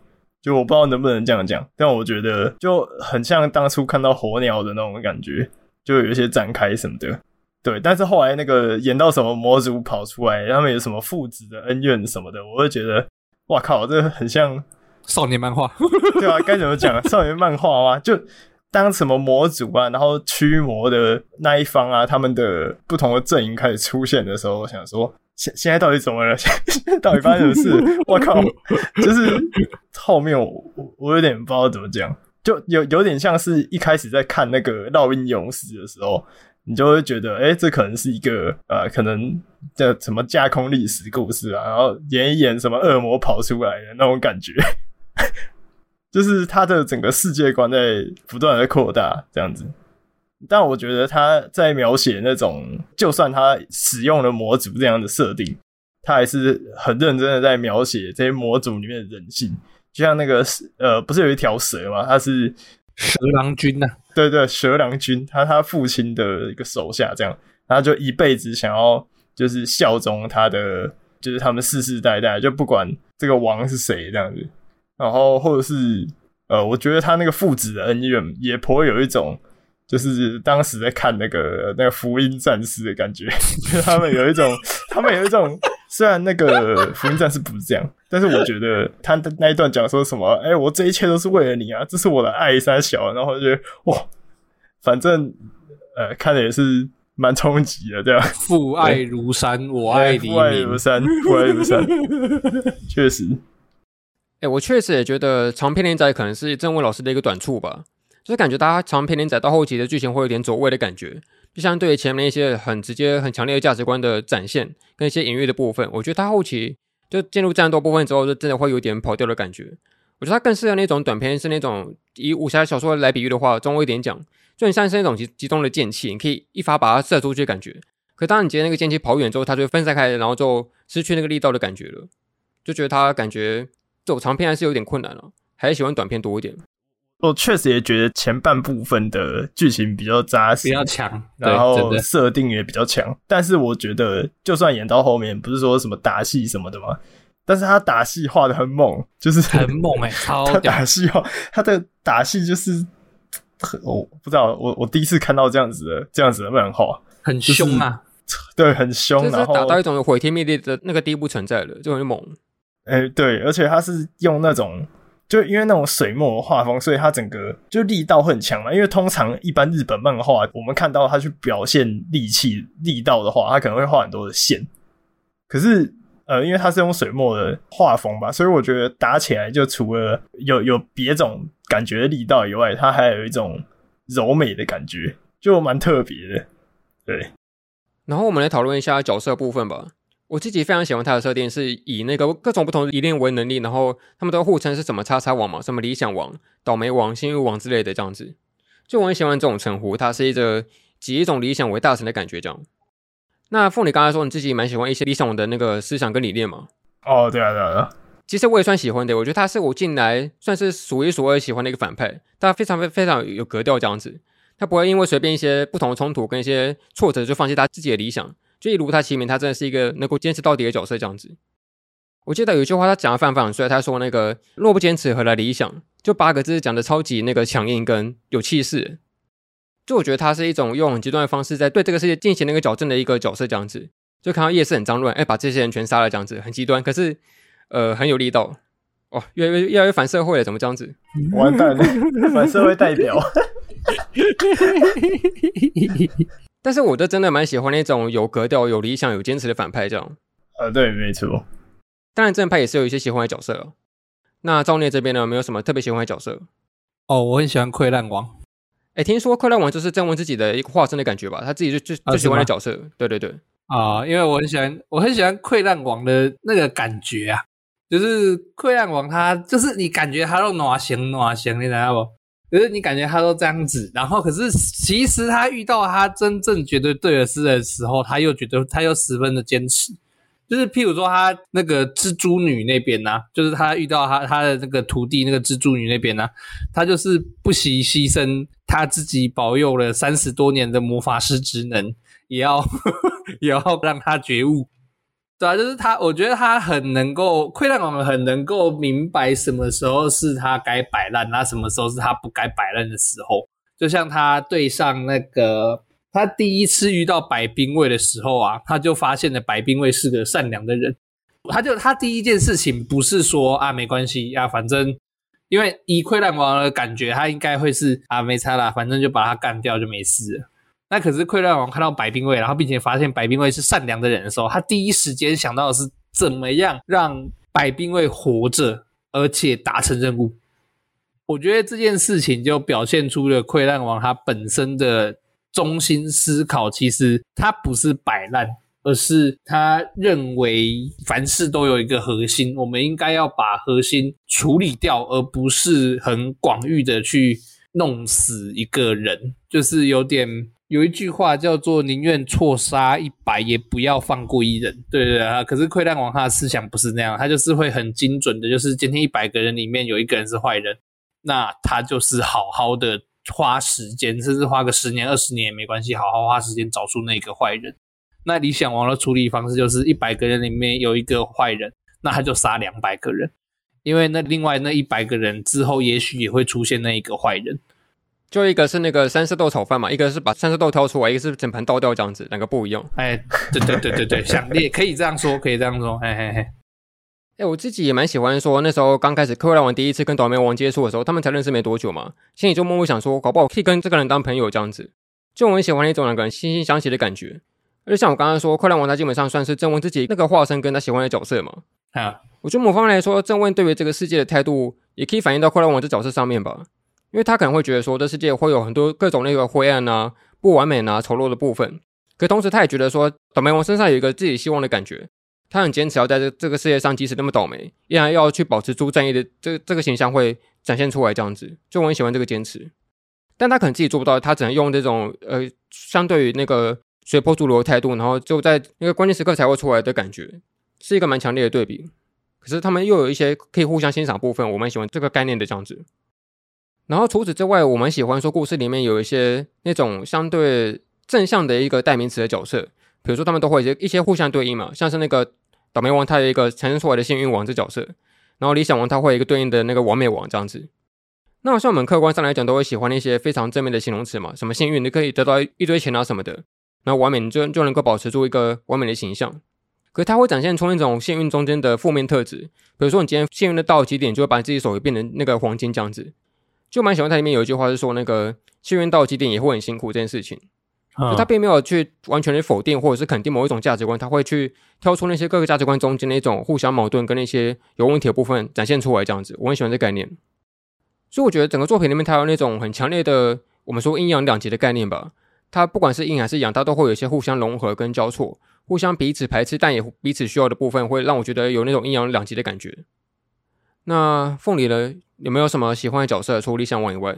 就我不知道能不能这样讲，但我觉得就很像当初看到火鸟的那种感觉，就有一些展开什么的。对，但是后来那个演到什么魔族跑出来，他们有什么父子的恩怨什么的，我会觉得哇靠，这很像少年漫画，对啊，该怎么讲？少年漫画吗？就。当什么魔族啊，然后驱魔的那一方啊，他们的不同的阵营开始出现的时候，我想说，现现在到底怎么了？(laughs) 到底发生什么事？我靠！就是后面我我有点不知道怎么讲，就有有点像是一开始在看那个《烙印勇士》的时候，你就会觉得，哎、欸，这可能是一个呃，可能叫什么架空历史故事啊，然后演一演什么恶魔跑出来的那种感觉。就是他的整个世界观在不断的扩大，这样子。但我觉得他在描写那种，就算他使用了魔族这样的设定，他还是很认真的在描写这些魔族里面的人性。就像那个呃，不是有一条蛇吗？他是蛇郎君呐、啊，对，对对，蛇郎君，他他父亲的一个手下，这样，他就一辈子想要就是效忠他的，就是他们世世代代，就不管这个王是谁这样子。然后，或者是呃，我觉得他那个父子的恩怨也颇有一种，就是当时在看那个那个福音战士的感觉，(laughs) 就 (laughs) 他们有一种，他们有一种，虽然那个福音战士不是这样，但是我觉得他的那一段讲说什么，哎，我这一切都是为了你啊，这是我的爱三小，然后我觉得哇，反正呃，看的也是蛮冲击的，这样。(laughs) 父爱如山，我爱你。父爱如山，父爱如山，确实。哎、我确实也觉得长篇连载可能是郑问老师的一个短处吧，就是感觉大家长篇连载到后期的剧情会有点走位的感觉，就相对于前面一些很直接、很强烈的价值观的展现跟一些隐喻的部分，我觉得他后期就进入战斗部分之后，就真的会有点跑调的感觉。我觉得他更适合那种短篇，是那种以武侠小说来比喻的话，中微点讲，就很像是那种集集中的剑气，你可以一发把它射出去的感觉。可当你觉得那个剑气跑远之后，它就分散开，然后就失去那个力道的感觉了，就觉得他感觉。走长篇还是有点困难了，还是喜欢短篇多一点。我确实也觉得前半部分的剧情比较扎实，比较强，然后设定也比较强。但是我觉得，就算演到后面，不是说什么打戏什么的吗？但是他打戏画的很猛，就是很猛哎、欸，(laughs) 超屌。他打戏画，他的打戏就是，我不知道，我我第一次看到这样子的这样子的漫画，很凶啊，就是、对，很凶，然后打到一种有毁天灭地的那个地步存在了，就很猛。哎、对，而且他是用那种，就因为那种水墨画风，所以他整个就力道会很强嘛。因为通常一般日本漫画，我们看到他去表现力气力道的话，他可能会画很多的线。可是，呃，因为他是用水墨的画风吧，所以我觉得打起来就除了有有别种感觉的力道以外，他还有一种柔美的感觉，就蛮特别的。对，然后我们来讨论一下角色部分吧。我自己非常喜欢他的设定，是以那个各种不同的理念为能力，然后他们都互称是什么叉叉王嘛，什么理想王、倒霉王、幸运王之类的这样子。就我很喜欢这种称呼，它是一个以一种理想为大成的感觉，这样。那凤梨刚才说你自己蛮喜欢一些理想的那个思想跟理念嘛？哦，对啊，对啊，对啊。其实我也算喜欢的，我觉得他是我近来算是数一数二喜欢的一个反派，他非常非非常有格调这样子，他不会因为随便一些不同的冲突跟一些挫折就放弃他自己的理想，就一如他其名，他真的是一个能够坚持到底的角色这样子。我记得有一句话他讲的非常非常帅，他说那个若不坚持何来理想？就八个字讲的超级那个强硬跟有气势，就我觉得他是一种用很极端的方式在对这个世界进行那个矫正的一个角色这样子，就看到夜市很脏乱，哎，把这些人全杀了这样子，很极端，可是。呃，很有力道哦，越来越越来越反社会了，怎么这样子？完蛋了，反社会代表。但是，我就真的蛮喜欢那种有格调、有理想、有坚持的反派，这样。呃，对，没错。当然，正派也是有一些喜欢的角色。哦那赵聂这边呢，没有什么特别喜欢的角色。哦，我很喜欢溃烂王。哎，听说溃烂王就是郑文自己的一个化身的感觉吧？他自己就最最喜欢的角色。对对对。啊，因为我很喜欢，我很喜欢溃烂王的那个感觉啊。就是溃烂王，他就是你感觉他都暖行暖行，你知道不？就是你感觉他都这样子，然后可是其实他遇到他真正觉得对的事的时候，他又觉得他又十分的坚持。就是譬如说他那个蜘蛛女那边呢、就是他遇到他他的那个徒弟那个蜘蛛女那边呢、他就是不惜牺牲他自己保佑了三十多年的魔法师职能，也要 (laughs) 也要让他觉悟。对啊，就是他，我觉得他很能够，溃烂王很能够明白什么时候是他该摆烂，那什么时候是他不该摆烂的时候。就像他对上那个他第一次遇到白兵卫的时候啊，他就发现了白兵卫是个善良的人。他就他第一件事情不是说啊没关系啊，反正因为以溃烂王的感觉，他应该会是啊没差啦，反正就把他干掉就没事了。那可是溃烂王看到白兵卫，然后并且发现白兵卫是善良的人的时候，他第一时间想到的是怎么样让白兵卫活着，而且达成任务。我觉得这件事情就表现出了溃烂王他本身的中心思考，其实他不是摆烂，而是他认为凡事都有一个核心，我们应该要把核心处理掉，而不是很广域的去弄死一个人，就是有点。有一句话叫做“宁愿错杀一百，也不要放过一人”。对对啊！可是溃烂王他的思想不是那样，他就是会很精准的，就是今天一百个人里面有一个人是坏人，那他就是好好的花时间，甚至花个十年二十年也没关系，好好花时间找出那个坏人。那理想王的处理方式就是一百个人里面有一个坏人，那他就杀两百个人，因为那另外那一百个人之后也许也会出现那一个坏人。就一个是那个三色豆炒饭嘛，一个是把三色豆挑出来，一个是整盘倒掉这样子，两个不一样。哎，对对对对对，(laughs) 想你也可以这样说，可以这样说，嘿嘿嘿。哎，我自己也蛮喜欢说，那时候刚开始溃烂王第一次跟倒霉王接触的时候，他们才认识没多久嘛，心里就默默想说，搞不好可以跟这个人当朋友这样子，就我很喜欢那种两个人惺惺相惜的感觉。而且像我刚刚说，快乐王他基本上算是正问自己那个化身跟他喜欢的角色嘛。啊，我觉得某方面来说，正问对于这个世界的态度，也可以反映到快乐王这角色上面吧。因为他可能会觉得说，这世界会有很多各种那个灰暗啊、不完美啊、丑陋的部分。可同时，他也觉得说，倒霉王身上有一个自己希望的感觉。他很坚持要在这这个世界上，即使那么倒霉，依然要去保持出正义的这这个形象会展现出来。这样子，就我很喜欢这个坚持。但他可能自己做不到，他只能用这种呃，相对于那个随波逐流的态度，然后就在那个关键时刻才会出来的感觉，是一个蛮强烈的对比。可是他们又有一些可以互相欣赏部分，我蛮喜欢这个概念的这样子。然后除此之外，我们喜欢说故事里面有一些那种相对正向的一个代名词的角色，比如说他们都会有一些一些互相对应嘛，像是那个倒霉王他有一个产生出来的幸运王这角色，然后理想王他会有一个对应的那个完美王这样子。那像我们客观上来讲都会喜欢那些非常正面的形容词嘛，什么幸运你可以得到一堆钱啊什么的，然后完美你就就能够保持住一个完美的形象。可是它会展现出那种幸运中间的负面特质，比如说你今天幸运的到极点，就会把你自己手给变成那个黄金这样子。就蛮喜欢它里面有一句话是说，那个幸运到极点也会很辛苦这件事情，就他并没有去完全的否定或者是肯定某一种价值观，他会去挑出那些各个价值观中间的一种互相矛盾跟那些有问题的部分展现出来这样子，我很喜欢这概念。所以我觉得整个作品里面它有那种很强烈的我们说阴阳两极的概念吧，它不管是阴还是阳，它都会有一些互相融合跟交错，互相彼此排斥但也彼此需要的部分，会让我觉得有那种阴阳两极的感觉。那凤梨呢？有没有什么喜欢的角色？除理想王以外，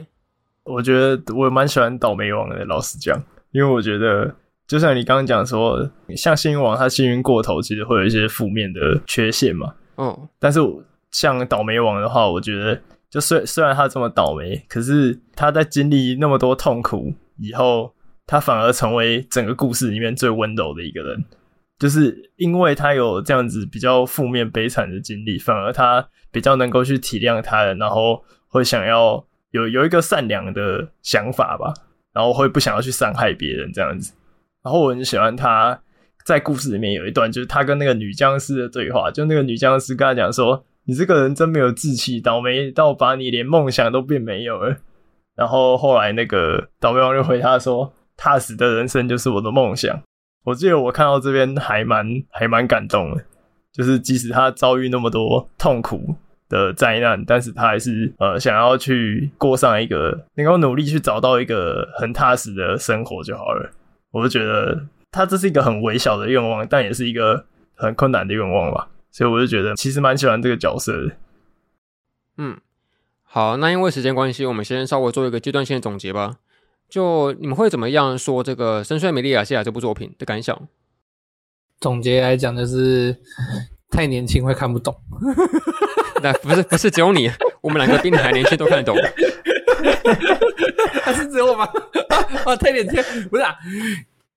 我觉得我蛮喜欢倒霉王的，老实讲，因为我觉得就像你刚刚讲说，像幸运王他幸运过头，其实会有一些负面的缺陷嘛。嗯，但是像倒霉王的话，我觉得就虽虽然他这么倒霉，可是他在经历那么多痛苦以后，他反而成为整个故事里面最温柔的一个人。就是因为他有这样子比较负面悲惨的经历，反而他比较能够去体谅他人，然后会想要有有一个善良的想法吧，然后会不想要去伤害别人这样子。然后我很喜欢他在故事里面有一段，就是他跟那个女僵尸的对话，就那个女僵尸跟他讲说：“你这个人真没有志气，倒霉到把你连梦想都变没有了。”然后后来那个倒霉王就回他说：“踏实的人生就是我的梦想。”我记得我看到这边还蛮还蛮感动的，就是即使他遭遇那么多痛苦的灾难，但是他还是呃想要去过上一个能够努力去找到一个很踏实的生活就好了。我就觉得他这是一个很微小的愿望，但也是一个很困难的愿望吧。所以我就觉得其实蛮喜欢这个角色的。嗯，好，那因为时间关系，我们先稍微做一个阶段性的总结吧。就你们会怎么样说这个《深邃美丽亚西亚》这部作品的感想？总结来讲，就是太年轻会看不懂。(laughs) 那不是不是只有你，我们两个比你还年轻都看得懂。(laughs) 还是只有我吗？啊，太年轻不是啊，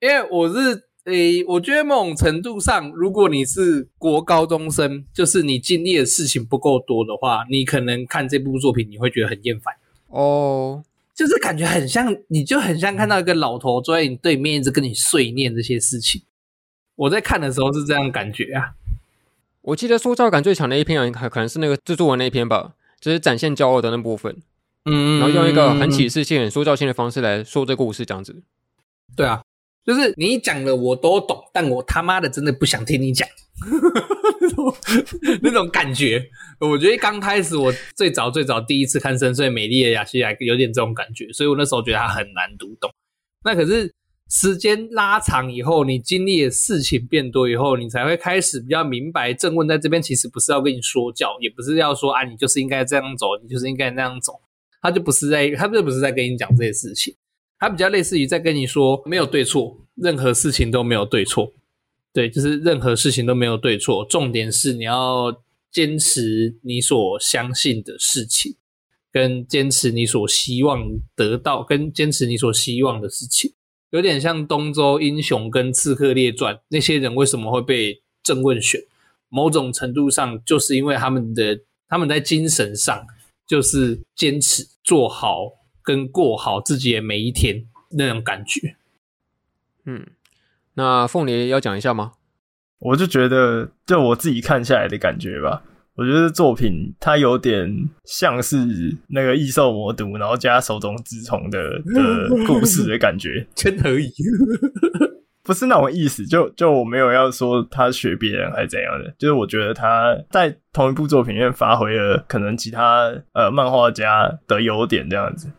因为我是诶、欸，我觉得某种程度上，如果你是国高中生，就是你经历的事情不够多的话，你可能看这部作品你会觉得很厌烦哦。就是感觉很像，你就很像看到一个老头坐在你对面，一直跟你碎念这些事情。我在看的时候是这样感觉啊。我记得塑造感最强的一篇，可可能是那个制作文那一篇吧，就是展现骄傲的那部分。嗯，然后用一个很启示性、很塑造性的方式来说这个故事，这样子。对啊，就是你讲的我都懂，但我他妈的真的不想听你讲。那 (laughs) 种那种感觉，我觉得刚开始我最早最早第一次看《深邃美丽的雅西亚》，有点这种感觉，所以我那时候觉得它很难读懂。那可是时间拉长以后，你经历的事情变多以后，你才会开始比较明白，正问在这边其实不是要跟你说教，也不是要说啊，你就是应该这样走，你就是应该那样走。他就不是在，他就不是在跟你讲这些事情，他比较类似于在跟你说，没有对错，任何事情都没有对错。对，就是任何事情都没有对错，重点是你要坚持你所相信的事情，跟坚持你所希望得到，跟坚持你所希望的事情，有点像东周英雄跟刺客列传那些人为什么会被正问选？某种程度上，就是因为他们的他们在精神上就是坚持做好跟过好自己的每一天那种感觉，嗯。那凤梨要讲一下吗？我就觉得，就我自己看下来的感觉吧，我觉得作品它有点像是那个异兽魔毒，然后加手冢治虫的的故事的感觉，(laughs) 真可以，不是那种意思。就就我没有要说他学别人还是怎样的，就是我觉得他在同一部作品里面发挥了可能其他呃漫画家的优点这样子。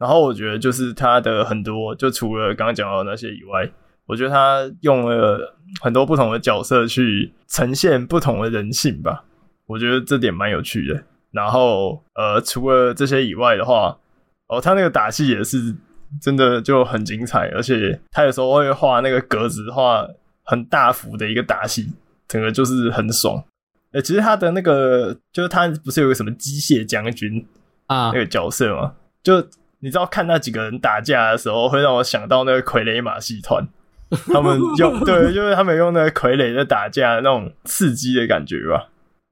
然后我觉得就是他的很多，就除了刚刚讲到那些以外。我觉得他用了很多不同的角色去呈现不同的人性吧，我觉得这点蛮有趣的。然后，呃，除了这些以外的话，哦，他那个打戏也是真的就很精彩，而且他有时候会画那个格子，画很大幅的一个打戏，整个就是很爽。诶，其实他的那个就是他不是有个什么机械将军啊那个角色吗？就你知道看那几个人打架的时候，会让我想到那个傀儡马戏团。他们用 (laughs) 对，就是他们用那个傀儡在打架的那种刺激的感觉吧。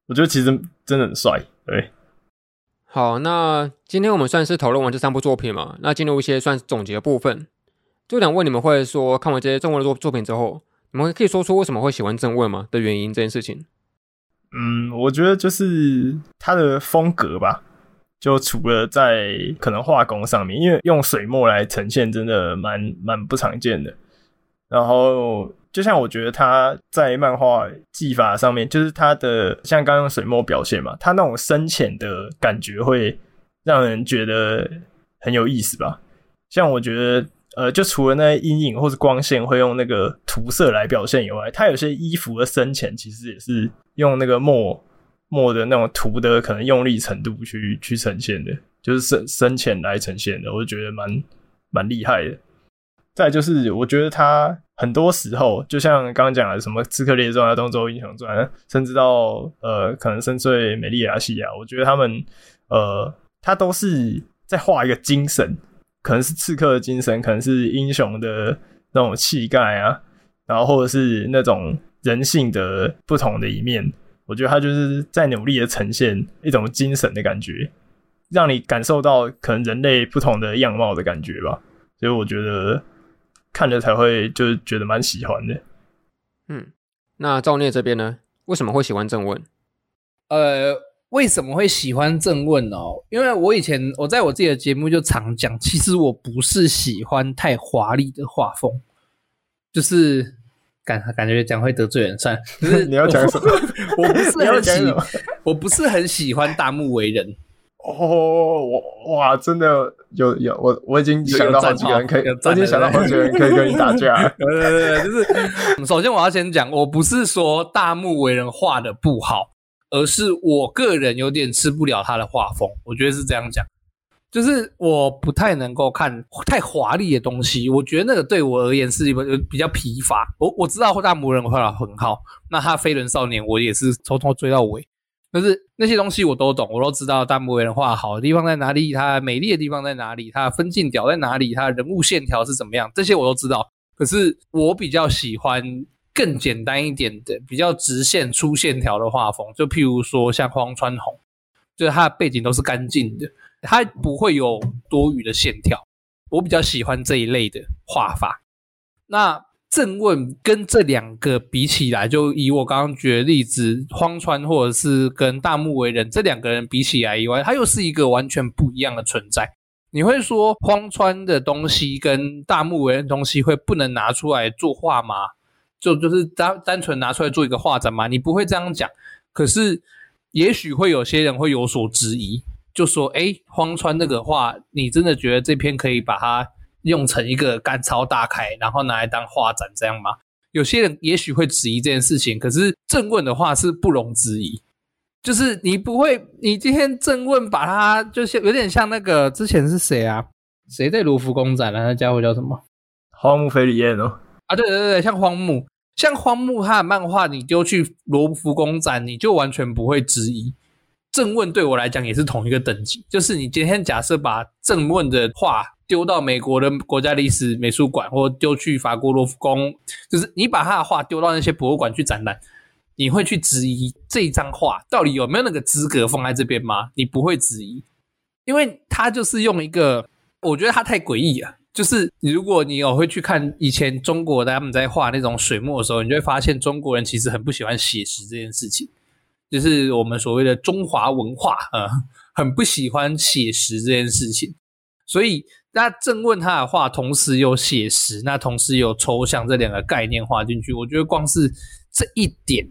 我觉得其实真的很帅。对，好，那今天我们算是讨论完这三部作品嘛，那进入一些算是总结的部分。就想问你们会说，看完这些正问的作作品之后，你们可以说出为什么会喜欢正问吗的原因这件事情？嗯，我觉得就是他的风格吧。就除了在可能画工上面，因为用水墨来呈现，真的蛮蛮不常见的。然后，就像我觉得他在漫画技法上面，就是他的像刚用水墨表现嘛，他那种深浅的感觉会让人觉得很有意思吧。像我觉得，呃，就除了那些阴影或是光线会用那个涂色来表现以外，他有些衣服的深浅其实也是用那个墨墨的那种涂的可能用力程度去去呈现的。就是深深浅来呈现的，我就觉得蛮蛮厉害的。再就是，我觉得他很多时候，就像刚刚讲的什么《刺客列传》啊，《东周英雄传》，甚至到呃，可能《深邃美丽亚西亚》，我觉得他们呃，他都是在画一个精神，可能是刺客的精神，可能是英雄的那种气概啊，然后或者是那种人性的不同的一面。我觉得他就是在努力的呈现一种精神的感觉，让你感受到可能人类不同的样貌的感觉吧。所以我觉得。看了才会就是觉得蛮喜欢的。嗯，那赵聂这边呢？为什么会喜欢正问？呃，为什么会喜欢正问哦？因为我以前我在我自己的节目就常讲，其实我不是喜欢太华丽的画风，就是感感觉讲会得罪人算。(laughs) 就是你要讲什么？我不是 (laughs) 很喜，我不是很喜欢大木为人。哦，我哇，真的有有我我已经想到好几个人可以，我已经想到好几个人可以跟你打架。(laughs) 对对对，就是首先我要先讲，我不是说大木为人画的不好，而是我个人有点吃不了他的画风。我觉得是这样讲，就是我不太能够看太华丽的东西，我觉得那个对我而言是一个比较疲乏。我我知道大魔人画的很好，那他飞轮少年我也是从头追到尾。可是那些东西我都懂，我都知道大魔人画好的地方在哪里，它美丽的地方在哪里，它的分镜屌在哪里，它的人物线条是怎么样，这些我都知道。可是我比较喜欢更简单一点的，比较直线粗线条的画风，就譬如说像荒川弘，就是它的背景都是干净的，它不会有多余的线条。我比较喜欢这一类的画法。那。正问跟这两个比起来，就以我刚刚举的例子，荒川或者是跟大木为人这两个人比起来以外，他又是一个完全不一样的存在。你会说荒川的东西跟大木为人的东西会不能拿出来作画吗？就就是单单纯拿出来做一个画展吗？你不会这样讲。可是也许会有些人会有所质疑，就说：诶，荒川那个画，你真的觉得这篇可以把它？用成一个干超大开，然后拿来当画展，这样吗？有些人也许会质疑这件事情，可是正问的话是不容置疑，就是你不会，你今天正问把它就是有点像那个之前是谁啊？谁在罗浮宫展了？那家伙叫什么？荒木飞吕彦哦。啊，对对对，像荒木，像荒木他的漫画，你丢去罗浮宫展，你就完全不会质疑。正问对我来讲也是同一个等级，就是你今天假设把正问的画。丢到美国的国家历史美术馆，或丢去法国罗浮宫，就是你把他的画丢到那些博物馆去展览，你会去质疑这一张画到底有没有那个资格放在这边吗？你不会质疑，因为他就是用一个，我觉得他太诡异了。就是如果你有会去看以前中国他们在画那种水墨的时候，你就会发现中国人其实很不喜欢写实这件事情，就是我们所谓的中华文化啊，很不喜欢写实这件事情，所以。那正问他的话，同时有写实，那同时有抽象这两个概念画进去，我觉得光是这一点，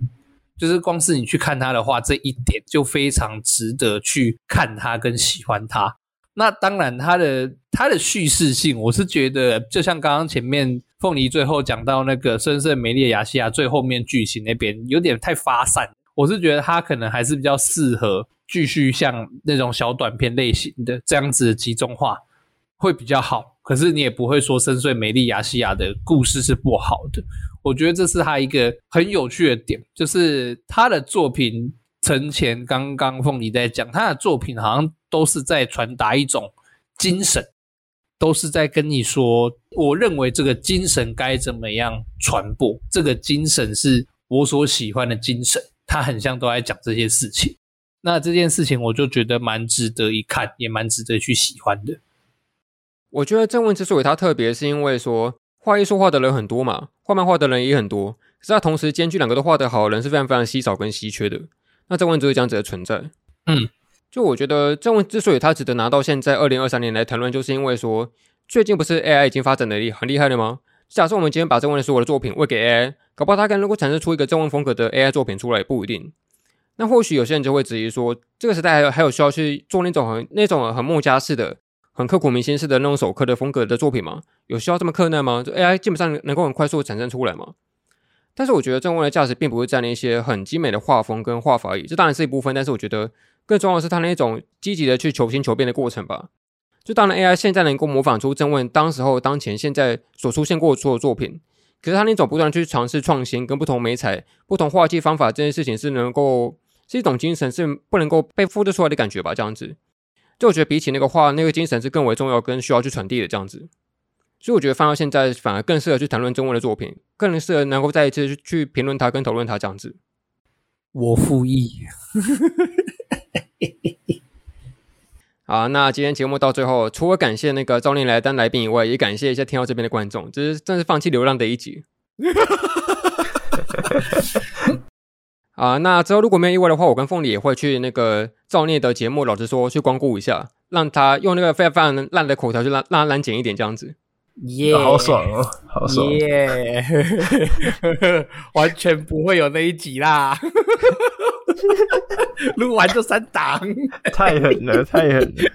就是光是你去看他的画这一点，就非常值得去看他跟喜欢他。那当然，他的他的叙事性，我是觉得，就像刚刚前面凤梨最后讲到那个深邃美丽的亚细亚最后面剧情那边有点太发散，我是觉得他可能还是比较适合继续像那种小短片类型的这样子的集中化。会比较好，可是你也不会说深邃美丽亚西亚的故事是不好的。我觉得这是他一个很有趣的点，就是他的作品，陈前刚刚凤梨在讲，他的作品好像都是在传达一种精神，都是在跟你说，我认为这个精神该怎么样传播，这个精神是我所喜欢的精神，他很像都在讲这些事情。那这件事情我就觉得蛮值得一看，也蛮值得去喜欢的。我觉得郑文之所以他特别，是因为说画艺术画的人很多嘛，画漫画的人也很多，可是他同时兼具两个都画得好的人是非常非常稀少跟稀缺的。那郑问就是这样子的存在。嗯，就我觉得郑文之所以他值得拿到现在二零二三年来谈论，就是因为说最近不是 AI 已经发展的很厉害了吗？假设我们今天把郑问的所有的作品喂给 AI，搞不好他可能如果产生出一个郑问风格的 AI 作品出来也不一定。那或许有些人就会质疑说，这个时代还有还有需要去做那种很那种很墨家式的。很刻骨铭心式的那种手刻的风格的作品吗？有需要这么困难吗？就 AI 基本上能够很快速的产生出来吗？但是我觉得郑问的价值并不会在那些很精美的画风跟画法而已，这当然是一部分。但是我觉得更重要的是他那种积极的去求新求变的过程吧。就当然 AI 现在能够模仿出郑问当时候、当前、现在所出现过的所有作品，可是他那种不断去尝试创新、跟不同媒材、不同画技方法这件事情是能够是一种精神，是不能够被复制出来的感觉吧？这样子，就我觉得比起那个画，那个精神是更为重要、跟需要去传递的这样子。所以我觉得放到现在，反而更适合去谈论郑问的作品，更适合能够再一次去评论他跟讨论他这样子。我复议。(laughs) 啊，那今天节目到最后，除了感谢那个赵念来当来宾以外，也感谢一下听到这边的观众，这是真是放弃流浪的一集。啊，那之后如果没有意外的话，我跟凤梨也会去那个赵念的节目，老实说去光顾一下，让他用那个非常非常烂的口条，去让让他难剪一点这样子。耶、yeah, 啊，好爽哦，好爽！耶，完全不会有那一集啦。(laughs) 录完就删档，(laughs) 太狠了，太狠了。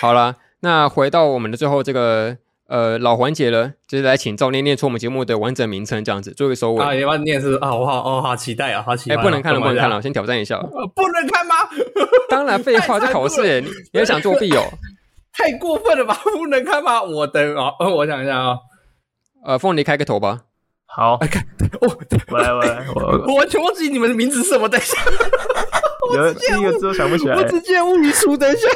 好了，那回到我们的最后这个呃老环节了，就是来请赵念念出我们节目的完整名称，这样子做一个收尾。啊，你要念是啊，我好哦，好期待啊，好期待、啊。哎、欸，不能看了，不能看了，我先挑战一下。不能看吗？(laughs) 当然，废话，这考试，你你还想作弊哦？太过分了吧？不能看吗？我等啊，我想一下啊，呃，凤梨开个头吧。好，来看哦，我来，我来，(laughs) 我我完全忘记你们的名字是什么。等一下，(laughs) 有第一个字都想不起来。我直接无语出。等一下，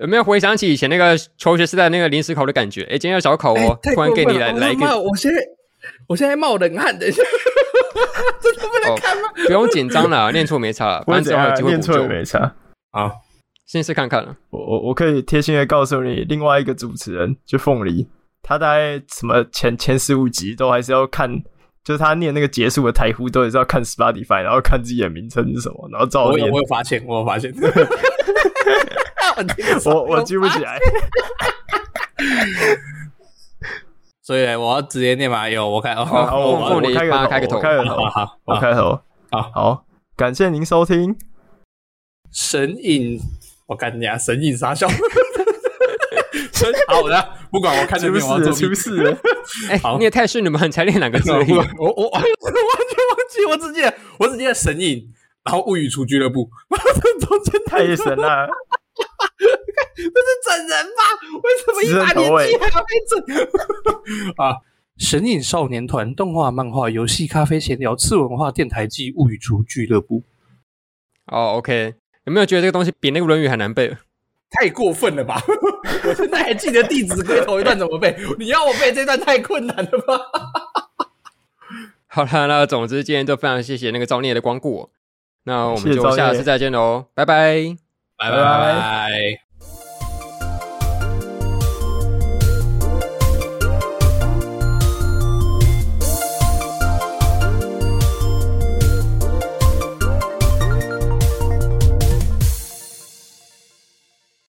有没有回想起以前那个求学时代那个临时考的感觉？哎，今天要小考哦，突然给你来来一个。我现在我现在冒冷汗。等一下，(laughs) 真的不能看吗？不用紧张了，念错没差，反正还有机会念错也没差。好，先试看看了。我我我可以贴心的告诉你，另外一个主持人就凤梨。他大概什么前前十五集都还是要看，就是他念那个结束的台呼都也是要看 Spotify，然后看自己的名称是什么，然后照念。我有我有发现，我有发现。(laughs) 我我记不起来。(laughs) 所以我要直接念嘛？有我开，我我我开个头，开个头，开个头，好，我开头，好好，感谢您收听神隐，我干你啊，神隐杀小。(laughs) 好的，(laughs) 不管我看这边，我要做事了。(laughs) 哎，你也太顺了嘛！你才练两个字。我我我完全忘记，我只记得我只记得神隐，然后物语出俱乐部。这中间太神了！这是整人吧？为什么一把年纪还要被整？啊！神隐少年团动画、漫画、游戏、咖啡、闲聊、次文化电台暨物语厨俱乐部。哦，OK，有没有觉得这个东西比那个《论语》还难背？太过分了吧！(laughs) 我现在还记得《弟子规》头一段怎么背，你要我背这段太困难了吧？(laughs) 好了，那总之今天就非常谢谢那个造孽的光顾，那我们就下次再见喽，拜拜，拜拜。